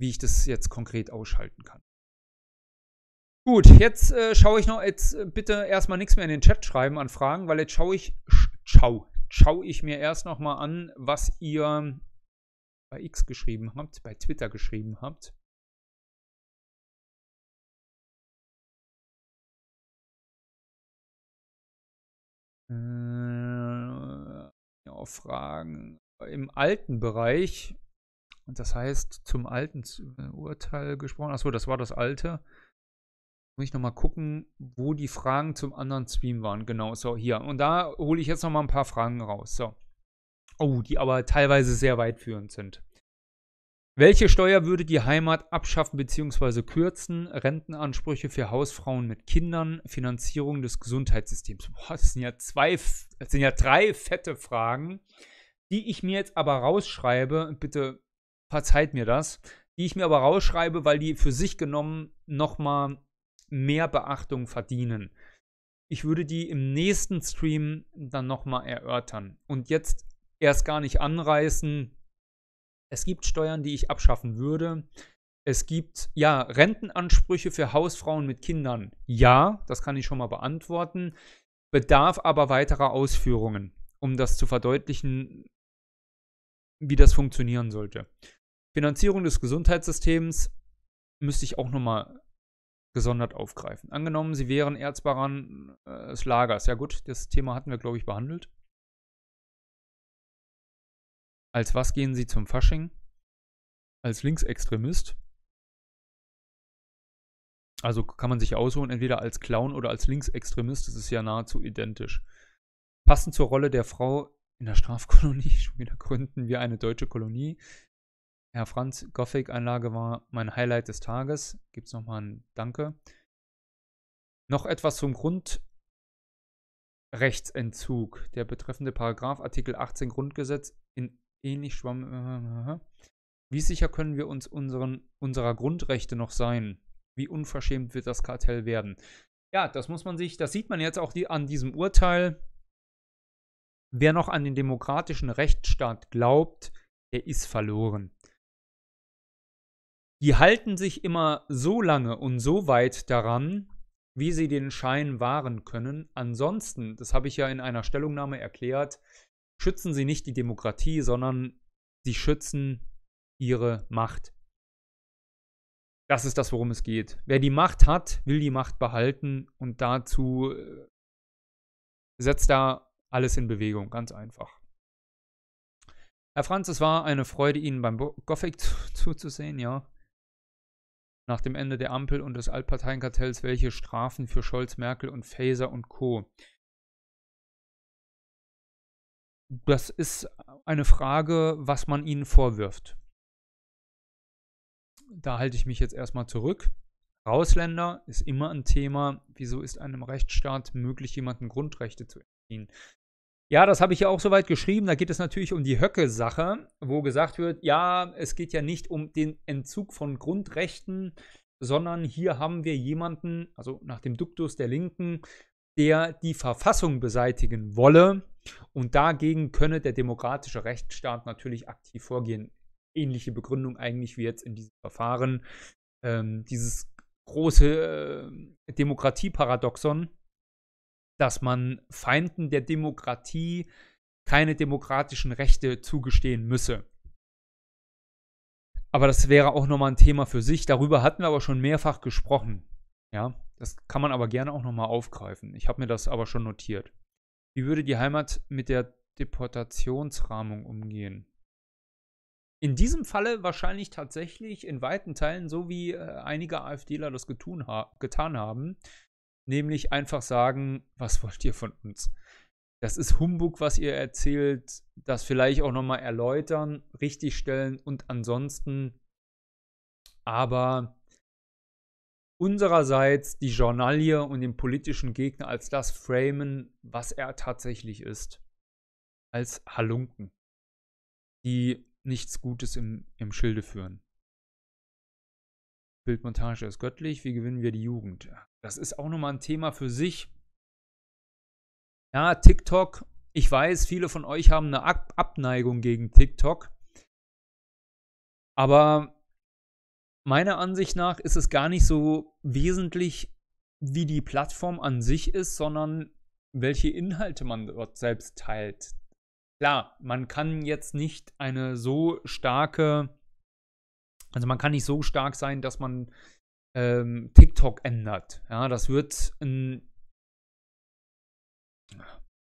wie ich das jetzt konkret ausschalten kann. Gut, jetzt äh, schaue ich noch, jetzt äh, bitte erstmal nichts mehr in den Chat schreiben an Fragen, weil jetzt schaue ich, schau, schaue ich mir erst nochmal an, was ihr bei X geschrieben habt, bei Twitter geschrieben habt. Äh, ja, Fragen im alten Bereich. Und das heißt, zum alten äh, Urteil gesprochen. Achso, das war das alte. Muss ich nochmal gucken, wo die Fragen zum anderen Stream waren. Genau, so hier. Und da hole ich jetzt nochmal ein paar Fragen raus. So. Oh, die aber teilweise sehr weitführend sind. Welche Steuer würde die Heimat abschaffen bzw. kürzen? Rentenansprüche für Hausfrauen mit Kindern, Finanzierung des Gesundheitssystems. Boah, das sind ja zwei, das sind ja drei fette Fragen, die ich mir jetzt aber rausschreibe. Bitte verzeiht mir das. Die ich mir aber rausschreibe, weil die für sich genommen nochmal mehr Beachtung verdienen. Ich würde die im nächsten Stream dann nochmal erörtern. Und jetzt erst gar nicht anreißen. Es gibt Steuern, die ich abschaffen würde. Es gibt, ja, Rentenansprüche für Hausfrauen mit Kindern. Ja, das kann ich schon mal beantworten. Bedarf aber weiterer Ausführungen, um das zu verdeutlichen, wie das funktionieren sollte. Finanzierung des Gesundheitssystems müsste ich auch nochmal gesondert aufgreifen. Angenommen, Sie wären Erzbaran äh, des Lagers. Ja gut, das Thema hatten wir, glaube ich, behandelt. Als was gehen Sie zum Fasching? Als Linksextremist. Also kann man sich aussuchen, entweder als Clown oder als Linksextremist. Das ist ja nahezu identisch. Passend zur Rolle der Frau in der Strafkolonie, schon wieder gründen wir eine deutsche Kolonie. Herr Franz, Gothic-Einlage war mein Highlight des Tages. Gibt es nochmal ein Danke. Noch etwas zum Grundrechtsentzug. Der betreffende Paragraph Artikel 18 Grundgesetz in ähnlich schwamm. Wie sicher können wir uns unseren, unserer Grundrechte noch sein? Wie unverschämt wird das Kartell werden? Ja, das muss man sich, das sieht man jetzt auch die, an diesem Urteil. Wer noch an den demokratischen Rechtsstaat glaubt, der ist verloren die halten sich immer so lange und so weit daran, wie sie den Schein wahren können. Ansonsten, das habe ich ja in einer Stellungnahme erklärt, schützen sie nicht die Demokratie, sondern sie schützen ihre Macht. Das ist das, worum es geht. Wer die Macht hat, will die Macht behalten und dazu äh, setzt da alles in Bewegung, ganz einfach. Herr Franz, es war eine Freude, Ihnen beim Gothic zuzusehen, ja nach dem Ende der Ampel und des Altparteienkartells welche Strafen für Scholz, Merkel und Faeser und Co. Das ist eine Frage, was man ihnen vorwirft. Da halte ich mich jetzt erstmal zurück. Ausländer ist immer ein Thema. Wieso ist einem Rechtsstaat möglich, jemanden Grundrechte zu entziehen? Ja, das habe ich ja auch soweit geschrieben. Da geht es natürlich um die Höcke-Sache, wo gesagt wird, ja, es geht ja nicht um den Entzug von Grundrechten, sondern hier haben wir jemanden, also nach dem Duktus der Linken, der die Verfassung beseitigen wolle. Und dagegen könne der demokratische Rechtsstaat natürlich aktiv vorgehen. Ähnliche Begründung eigentlich wie jetzt in diesem Verfahren. Ähm, dieses große äh, Demokratieparadoxon, dass man Feinden der Demokratie keine demokratischen Rechte zugestehen müsse. Aber das wäre auch nochmal ein Thema für sich. Darüber hatten wir aber schon mehrfach gesprochen. Ja, das kann man aber gerne auch nochmal aufgreifen. Ich habe mir das aber schon notiert. Wie würde die Heimat mit der Deportationsrahmung umgehen? In diesem Falle wahrscheinlich tatsächlich in weiten Teilen so, wie äh, einige AfDler das ha getan haben nämlich einfach sagen, was wollt ihr von uns? Das ist Humbug, was ihr erzählt, das vielleicht auch nochmal erläutern, richtigstellen und ansonsten aber unsererseits die Journalie und den politischen Gegner als das framen, was er tatsächlich ist. Als Halunken, die nichts Gutes im, im Schilde führen. Bildmontage ist göttlich, wie gewinnen wir die Jugend? Das ist auch nochmal ein Thema für sich. Ja, TikTok. Ich weiß, viele von euch haben eine Ab Abneigung gegen TikTok. Aber meiner Ansicht nach ist es gar nicht so wesentlich, wie die Plattform an sich ist, sondern welche Inhalte man dort selbst teilt. klar, man kann jetzt nicht eine so starke, also man kann nicht so stark sein, dass man ähm, TikTok ändert. Ja, das wird ein,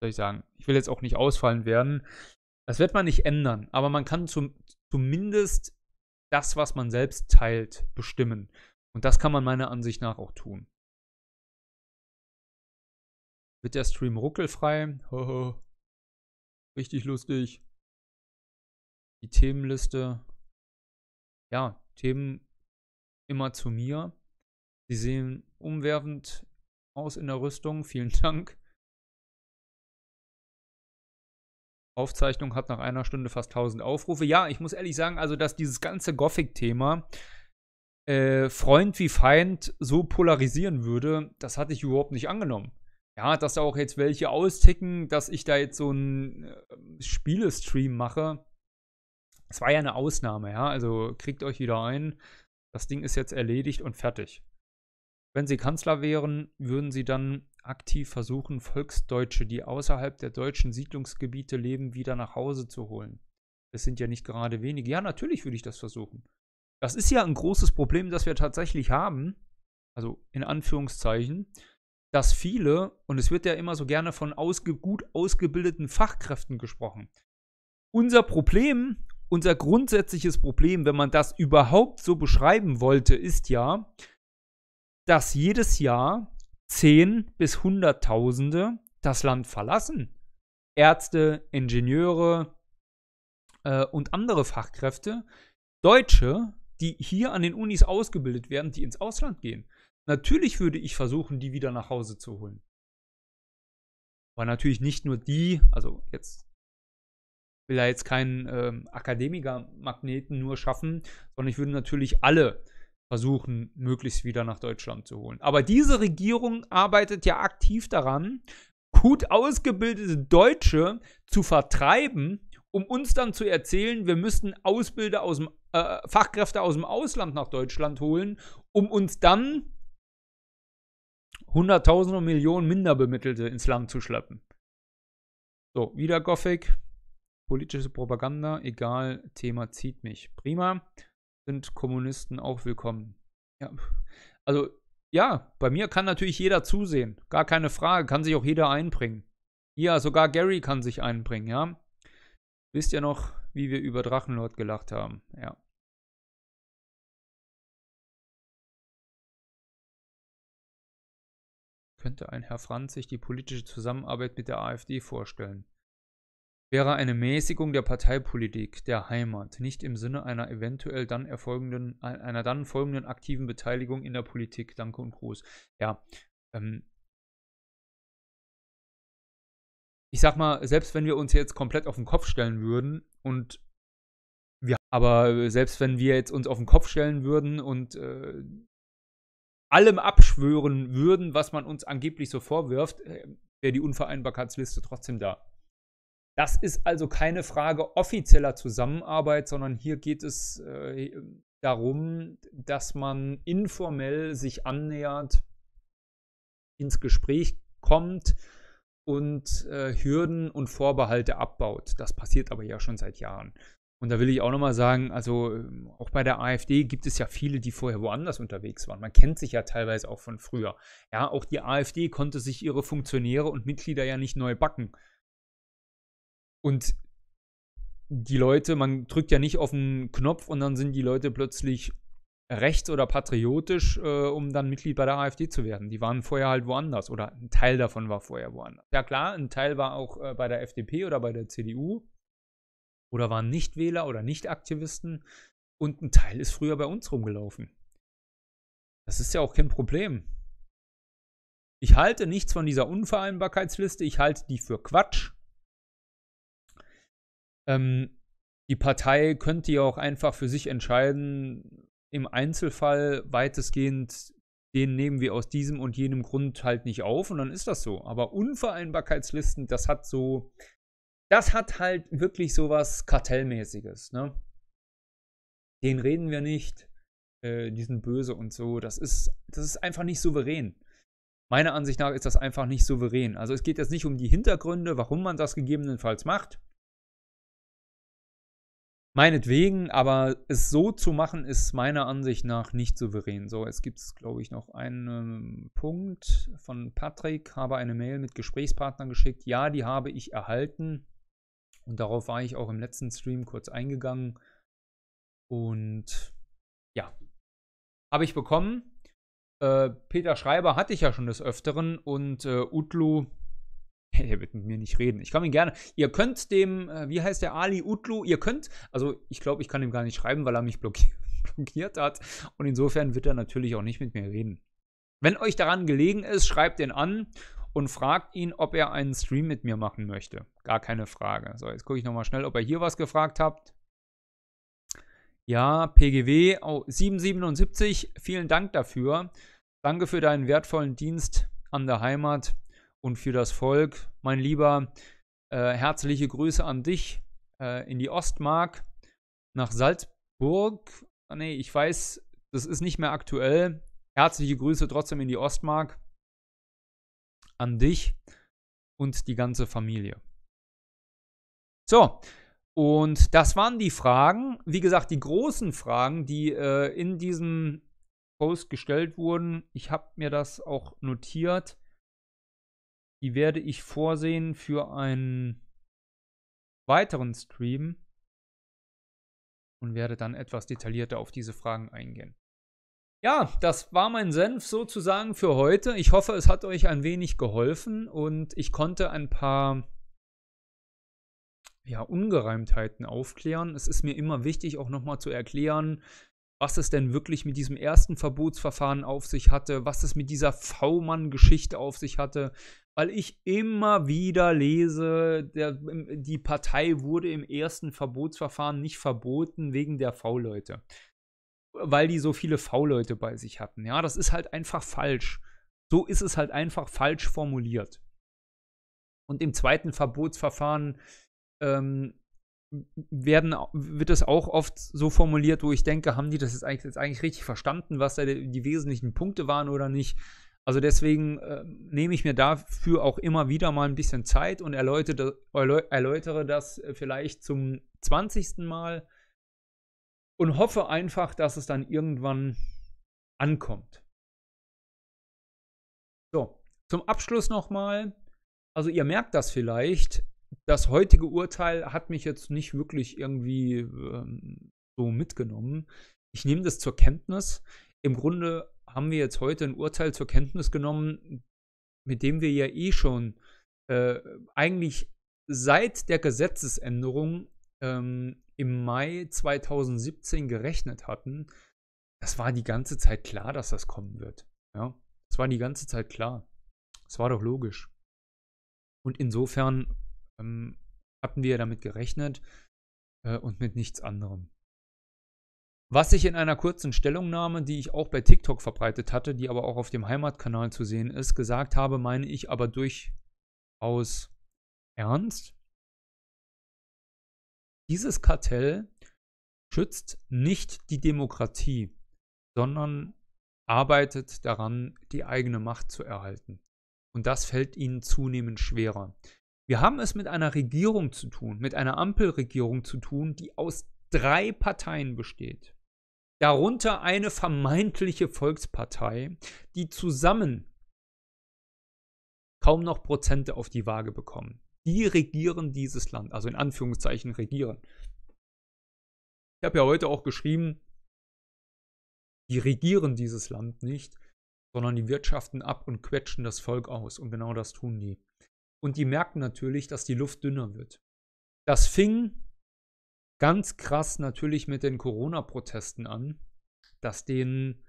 soll ich sagen, ich will jetzt auch nicht ausfallen werden. Das wird man nicht ändern, aber man kann zum, zumindest das, was man selbst teilt, bestimmen. Und das kann man meiner Ansicht nach auch tun. Wird der Stream ruckelfrei? Richtig lustig. Die Themenliste. Ja, Themen immer zu mir. Sie sehen umwerfend aus in der Rüstung. Vielen Dank. Aufzeichnung hat nach einer Stunde fast 1000 Aufrufe. Ja, ich muss ehrlich sagen, also dass dieses ganze Gothic-Thema äh, Freund wie Feind so polarisieren würde, das hatte ich überhaupt nicht angenommen ja, dass da auch jetzt welche austicken, dass ich da jetzt so einen äh, Spielestream mache. Es war ja eine Ausnahme, ja. Also kriegt euch wieder ein. Das Ding ist jetzt erledigt und fertig. Wenn sie Kanzler wären, würden sie dann aktiv versuchen, Volksdeutsche, die außerhalb der deutschen Siedlungsgebiete leben, wieder nach Hause zu holen. Das sind ja nicht gerade wenige. Ja, natürlich würde ich das versuchen. Das ist ja ein großes Problem, das wir tatsächlich haben. Also in Anführungszeichen dass viele, und es wird ja immer so gerne von ausge gut ausgebildeten Fachkräften gesprochen, unser Problem, unser grundsätzliches Problem, wenn man das überhaupt so beschreiben wollte, ist ja, dass jedes Jahr zehn bis Hunderttausende das Land verlassen. Ärzte, Ingenieure äh, und andere Fachkräfte, Deutsche, die hier an den Unis ausgebildet werden, die ins Ausland gehen. Natürlich würde ich versuchen, die wieder nach Hause zu holen. Aber natürlich nicht nur die, also jetzt will er jetzt keinen ähm, Akademiker-Magneten nur schaffen, sondern ich würde natürlich alle versuchen, möglichst wieder nach Deutschland zu holen. Aber diese Regierung arbeitet ja aktiv daran, gut ausgebildete Deutsche zu vertreiben, um uns dann zu erzählen, wir müssten Ausbilder aus dem, äh, Fachkräfte aus dem Ausland nach Deutschland holen, um uns dann Hunderttausende und Millionen Minderbemittelte ins Land zu schleppen. So, wieder Gothic. Politische Propaganda, egal, Thema zieht mich. Prima. Sind Kommunisten auch willkommen. Ja, also, ja, bei mir kann natürlich jeder zusehen. Gar keine Frage. Kann sich auch jeder einbringen. Ja, sogar Gary kann sich einbringen, ja. Wisst ihr noch, wie wir über Drachenlord gelacht haben? Ja. könnte ein Herr Franz sich die politische Zusammenarbeit mit der AfD vorstellen. Wäre eine Mäßigung der Parteipolitik der Heimat nicht im Sinne einer eventuell dann erfolgenden, einer dann folgenden aktiven Beteiligung in der Politik. Danke und Gruß. Ja, ähm, ich sag mal, selbst wenn wir uns jetzt komplett auf den Kopf stellen würden und wir, aber selbst wenn wir jetzt uns auf den Kopf stellen würden und äh, allem abschwören würden, was man uns angeblich so vorwirft, äh, wäre die Unvereinbarkeitsliste trotzdem da. Das ist also keine Frage offizieller Zusammenarbeit, sondern hier geht es äh, darum, dass man informell sich annähert, ins Gespräch kommt und äh, Hürden und Vorbehalte abbaut. Das passiert aber ja schon seit Jahren. Und da will ich auch nochmal sagen, also ähm, auch bei der AfD gibt es ja viele, die vorher woanders unterwegs waren. Man kennt sich ja teilweise auch von früher. Ja, auch die AfD konnte sich ihre Funktionäre und Mitglieder ja nicht neu backen. Und die Leute, man drückt ja nicht auf den Knopf und dann sind die Leute plötzlich rechts oder patriotisch, äh, um dann Mitglied bei der AfD zu werden. Die waren vorher halt woanders oder ein Teil davon war vorher woanders. Ja klar, ein Teil war auch äh, bei der FDP oder bei der CDU oder waren Nichtwähler oder Nichtaktivisten und ein Teil ist früher bei uns rumgelaufen. Das ist ja auch kein Problem. Ich halte nichts von dieser Unvereinbarkeitsliste, ich halte die für Quatsch. Ähm, die Partei könnte ja auch einfach für sich entscheiden, im Einzelfall weitestgehend, den nehmen wir aus diesem und jenem Grund halt nicht auf und dann ist das so. Aber Unvereinbarkeitslisten, das hat so das hat halt wirklich sowas Kartellmäßiges, ne? Den reden wir nicht, äh, die sind böse und so. Das ist, das ist einfach nicht souverän. Meiner Ansicht nach ist das einfach nicht souverän. Also es geht jetzt nicht um die Hintergründe, warum man das gegebenenfalls macht. Meinetwegen, aber es so zu machen, ist meiner Ansicht nach nicht souverän. So, jetzt gibt es, glaube ich, noch einen Punkt von Patrick. Habe eine Mail mit Gesprächspartnern geschickt. Ja, die habe ich erhalten. Und darauf war ich auch im letzten Stream kurz eingegangen. Und ja, habe ich bekommen. Äh, Peter Schreiber hatte ich ja schon des Öfteren und äh, Utlu er wird mit mir nicht reden. Ich kann ihn gerne. Ihr könnt dem, äh, wie heißt der Ali Utlu, ihr könnt, also ich glaube, ich kann ihm gar nicht schreiben, weil er mich blockiert, blockiert hat. Und insofern wird er natürlich auch nicht mit mir reden. Wenn euch daran gelegen ist, schreibt ihn an und fragt ihn, ob er einen Stream mit mir machen möchte. Gar keine Frage. So, jetzt gucke ich nochmal schnell, ob er hier was gefragt habt. Ja, PGW oh, 777, vielen Dank dafür. Danke für deinen wertvollen Dienst an der Heimat und für das Volk. Mein Lieber, äh, herzliche Grüße an dich äh, in die Ostmark, nach Salzburg. Ah, nee, ich weiß, das ist nicht mehr aktuell. Herzliche Grüße trotzdem in die Ostmark an dich und die ganze Familie. So, und das waren die Fragen. Wie gesagt, die großen Fragen, die äh, in diesem Post gestellt wurden. Ich habe mir das auch notiert. Die werde ich vorsehen für einen weiteren Stream und werde dann etwas detaillierter auf diese Fragen eingehen. Ja, das war mein Senf sozusagen für heute. Ich hoffe, es hat euch ein wenig geholfen und ich konnte ein paar ja, Ungereimtheiten aufklären. Es ist mir immer wichtig, auch nochmal zu erklären, was es denn wirklich mit diesem ersten Verbotsverfahren auf sich hatte, was es mit dieser V-Mann-Geschichte auf sich hatte, weil ich immer wieder lese, der, die Partei wurde im ersten Verbotsverfahren nicht verboten wegen der V-Leute. Weil die so viele V-Leute bei sich hatten. Ja, das ist halt einfach falsch. So ist es halt einfach falsch formuliert. Und im zweiten Verbotsverfahren ähm, werden, wird es auch oft so formuliert, wo ich denke, haben die das jetzt eigentlich, jetzt eigentlich richtig verstanden, was da die, die wesentlichen Punkte waren oder nicht? Also deswegen äh, nehme ich mir dafür auch immer wieder mal ein bisschen Zeit und erläutere, erläutere das vielleicht zum 20. Mal und hoffe einfach, dass es dann irgendwann ankommt. So, zum Abschluss nochmal. Also ihr merkt das vielleicht. Das heutige Urteil hat mich jetzt nicht wirklich irgendwie ähm, so mitgenommen. Ich nehme das zur Kenntnis. Im Grunde haben wir jetzt heute ein Urteil zur Kenntnis genommen, mit dem wir ja eh schon äh, eigentlich seit der Gesetzesänderung ähm, im Mai 2017 gerechnet hatten. Das war die ganze Zeit klar, dass das kommen wird. Ja, das war die ganze Zeit klar. Das war doch logisch. Und insofern ähm, hatten wir damit gerechnet äh, und mit nichts anderem. Was ich in einer kurzen Stellungnahme, die ich auch bei TikTok verbreitet hatte, die aber auch auf dem Heimatkanal zu sehen ist, gesagt habe, meine ich aber durchaus ernst. Dieses Kartell schützt nicht die Demokratie, sondern arbeitet daran, die eigene Macht zu erhalten. Und das fällt ihnen zunehmend schwerer. Wir haben es mit einer Regierung zu tun, mit einer Ampelregierung zu tun, die aus drei Parteien besteht darunter eine vermeintliche Volkspartei, die zusammen kaum noch Prozente auf die Waage bekommen. Die regieren dieses Land, also in Anführungszeichen regieren. Ich habe ja heute auch geschrieben, die regieren dieses Land nicht, sondern die wirtschaften ab und quetschen das Volk aus. Und genau das tun die. Und die merken natürlich, dass die Luft dünner wird. Das fing ganz krass natürlich mit den Corona-Protesten an, dass denen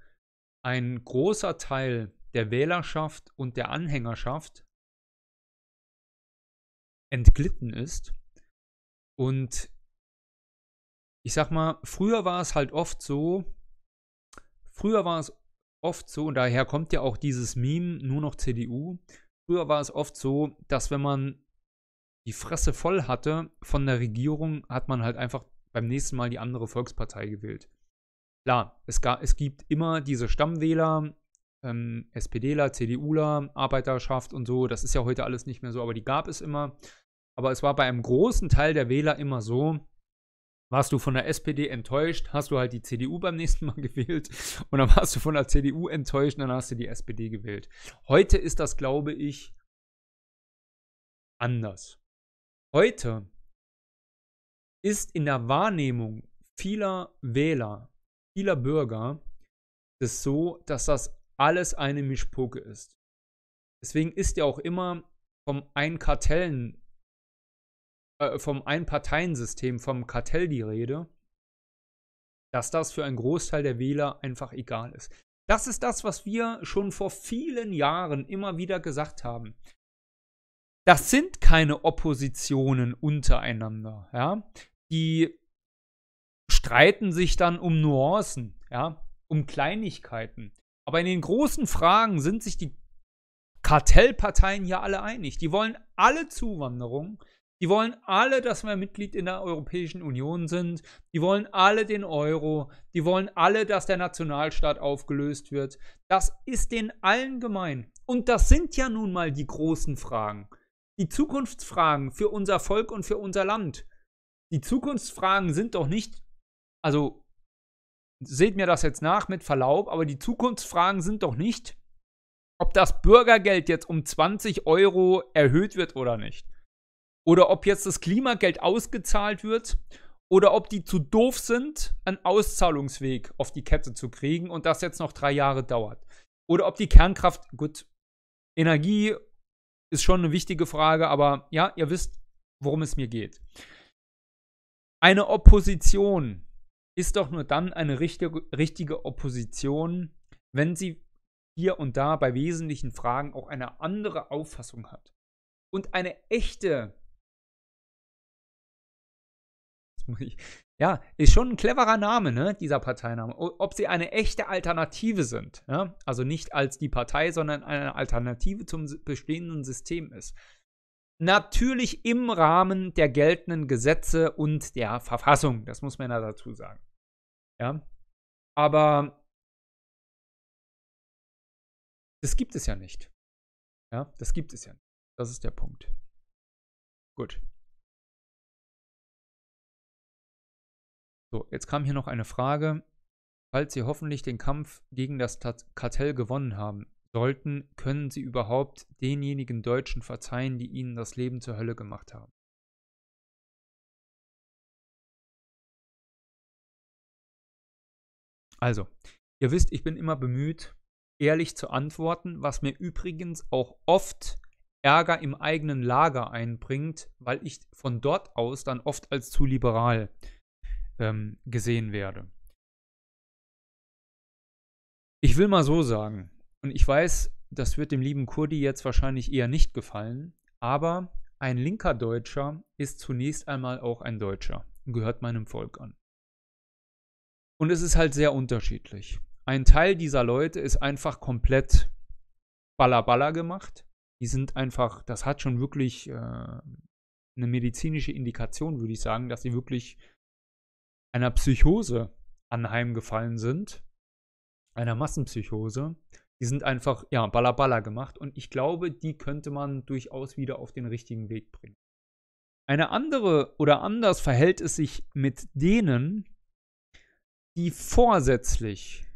ein großer Teil der Wählerschaft und der Anhängerschaft entglitten ist. Und ich sag mal, früher war es halt oft so, früher war es oft so, und daher kommt ja auch dieses Meme, nur noch CDU. Früher war es oft so, dass wenn man die Fresse voll hatte von der Regierung, hat man halt einfach beim nächsten Mal die andere Volkspartei gewählt. Klar, es, gab, es gibt immer diese Stammwähler, ähm, SPDler, CDUler, Arbeiterschaft und so. Das ist ja heute alles nicht mehr so, aber die gab es immer. Aber es war bei einem großen Teil der Wähler immer so, warst du von der SPD enttäuscht, hast du halt die CDU beim nächsten Mal gewählt und dann warst du von der CDU enttäuscht und dann hast du die SPD gewählt. Heute ist das, glaube ich, anders. Heute ist in der Wahrnehmung vieler Wähler, vieler Bürger es so, dass das alles eine Mischpoke ist. Deswegen ist ja auch immer vom Einkartellen äh, vom Einparteiensystem, vom Kartell die Rede, dass das für einen Großteil der Wähler einfach egal ist. Das ist das, was wir schon vor vielen Jahren immer wieder gesagt haben. Das sind keine Oppositionen untereinander, ja. Die streiten sich dann um Nuancen, ja, um Kleinigkeiten. Aber in den großen Fragen sind sich die Kartellparteien hier alle einig. Die wollen alle Zuwanderung. Die wollen alle, dass wir Mitglied in der Europäischen Union sind. Die wollen alle den Euro. Die wollen alle, dass der Nationalstaat aufgelöst wird. Das ist den allen gemein. Und das sind ja nun mal die großen Fragen. Die Zukunftsfragen für unser Volk und für unser Land. Die Zukunftsfragen sind doch nicht, also seht mir das jetzt nach mit Verlaub, aber die Zukunftsfragen sind doch nicht, ob das Bürgergeld jetzt um 20 Euro erhöht wird oder nicht oder ob jetzt das Klimageld ausgezahlt wird oder ob die zu doof sind, einen Auszahlungsweg auf die Kette zu kriegen und das jetzt noch drei Jahre dauert. Oder ob die Kernkraft, gut, Energie ist schon eine wichtige Frage, aber ja, ihr wisst, worum es mir geht. Eine Opposition ist doch nur dann eine richtige, richtige Opposition, wenn sie hier und da bei wesentlichen Fragen auch eine andere Auffassung hat. Und eine echte ja, ist schon ein cleverer Name, ne, dieser Parteiname. Ob sie eine echte Alternative sind, ja? also nicht als die Partei, sondern eine Alternative zum bestehenden System ist. Natürlich im Rahmen der geltenden Gesetze und der Verfassung, das muss man ja dazu sagen. Ja, aber das gibt es ja nicht. Ja, das gibt es ja nicht. Das ist der Punkt. Gut. So, jetzt kam hier noch eine Frage. Falls Sie hoffentlich den Kampf gegen das Kartell gewonnen haben sollten, können Sie überhaupt denjenigen Deutschen verzeihen, die Ihnen das Leben zur Hölle gemacht haben? Also, ihr wisst, ich bin immer bemüht, ehrlich zu antworten, was mir übrigens auch oft Ärger im eigenen Lager einbringt, weil ich von dort aus dann oft als zu liberal ähm, gesehen werde. Ich will mal so sagen, und ich weiß, das wird dem lieben Kurdi jetzt wahrscheinlich eher nicht gefallen, aber ein linker Deutscher ist zunächst einmal auch ein Deutscher und gehört meinem Volk an. Und es ist halt sehr unterschiedlich. Ein Teil dieser Leute ist einfach komplett ballerballer gemacht. Die sind einfach, das hat schon wirklich äh, eine medizinische Indikation, würde ich sagen, dass sie wirklich einer Psychose anheimgefallen sind, einer Massenpsychose. Die sind einfach, ja, balla gemacht und ich glaube, die könnte man durchaus wieder auf den richtigen Weg bringen. Eine andere oder anders verhält es sich mit denen, die vorsätzlich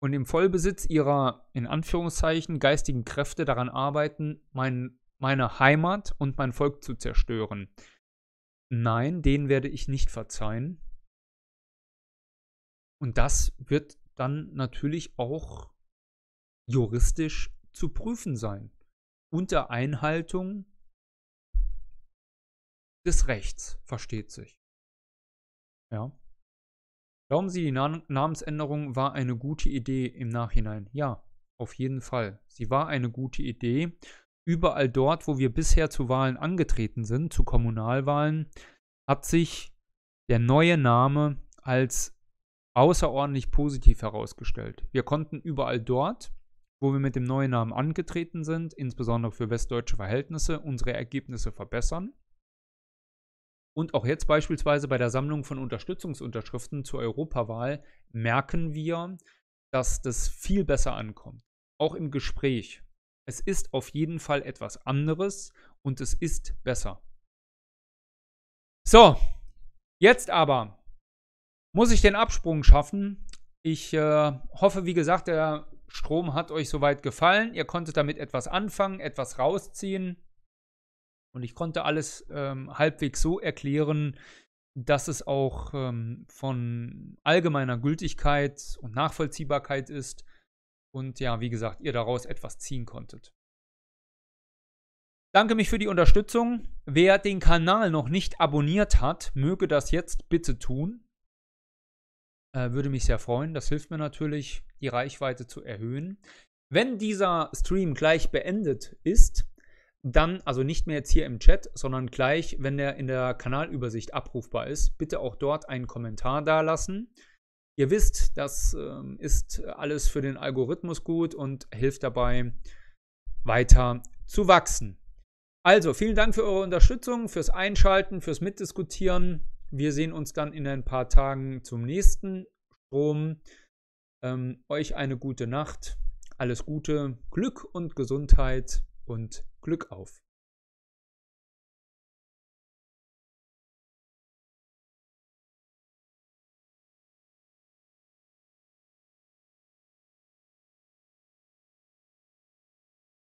und im Vollbesitz ihrer, in Anführungszeichen, geistigen Kräfte daran arbeiten, mein, meine Heimat und mein Volk zu zerstören. Nein, den werde ich nicht verzeihen. Und das wird dann natürlich auch juristisch zu prüfen sein. Unter Einhaltung des Rechts, versteht sich. Ja. Glauben Sie, die Namensänderung war eine gute Idee im Nachhinein? Ja, auf jeden Fall. Sie war eine gute Idee überall dort, wo wir bisher zu Wahlen angetreten sind, zu Kommunalwahlen, hat sich der neue Name als außerordentlich positiv herausgestellt. Wir konnten überall dort, wo wir mit dem neuen Namen angetreten sind, insbesondere für westdeutsche Verhältnisse, unsere Ergebnisse verbessern. Und auch jetzt beispielsweise bei der Sammlung von Unterstützungsunterschriften zur Europawahl merken wir, dass das viel besser ankommt. Auch im Gespräch. Es ist auf jeden Fall etwas anderes und es ist besser. So, Jetzt aber muss ich den Absprung schaffen. Ich äh, hoffe, wie gesagt, der Strom hat euch soweit gefallen. Ihr konntet damit etwas anfangen, etwas rausziehen. Und ich konnte alles ähm, halbwegs so erklären, dass es auch ähm, von allgemeiner Gültigkeit und Nachvollziehbarkeit ist. Und ja, wie gesagt, ihr daraus etwas ziehen konntet. Danke mich für die Unterstützung. Wer den Kanal noch nicht abonniert hat, möge das jetzt bitte tun. Äh, würde mich sehr freuen. Das hilft mir natürlich, die Reichweite zu erhöhen. Wenn dieser Stream gleich beendet ist, dann, also nicht mehr jetzt hier im Chat, sondern gleich, wenn der in der Kanalübersicht abrufbar ist, bitte auch dort einen Kommentar dalassen. Ihr wisst, das äh, ist alles für den Algorithmus gut und hilft dabei, weiter zu wachsen. Also, vielen Dank für eure Unterstützung, fürs Einschalten, fürs Mitdiskutieren. Wir sehen uns dann in ein paar Tagen zum nächsten Strom. Ähm, euch eine gute Nacht, alles Gute, Glück und Gesundheit und Glück auf.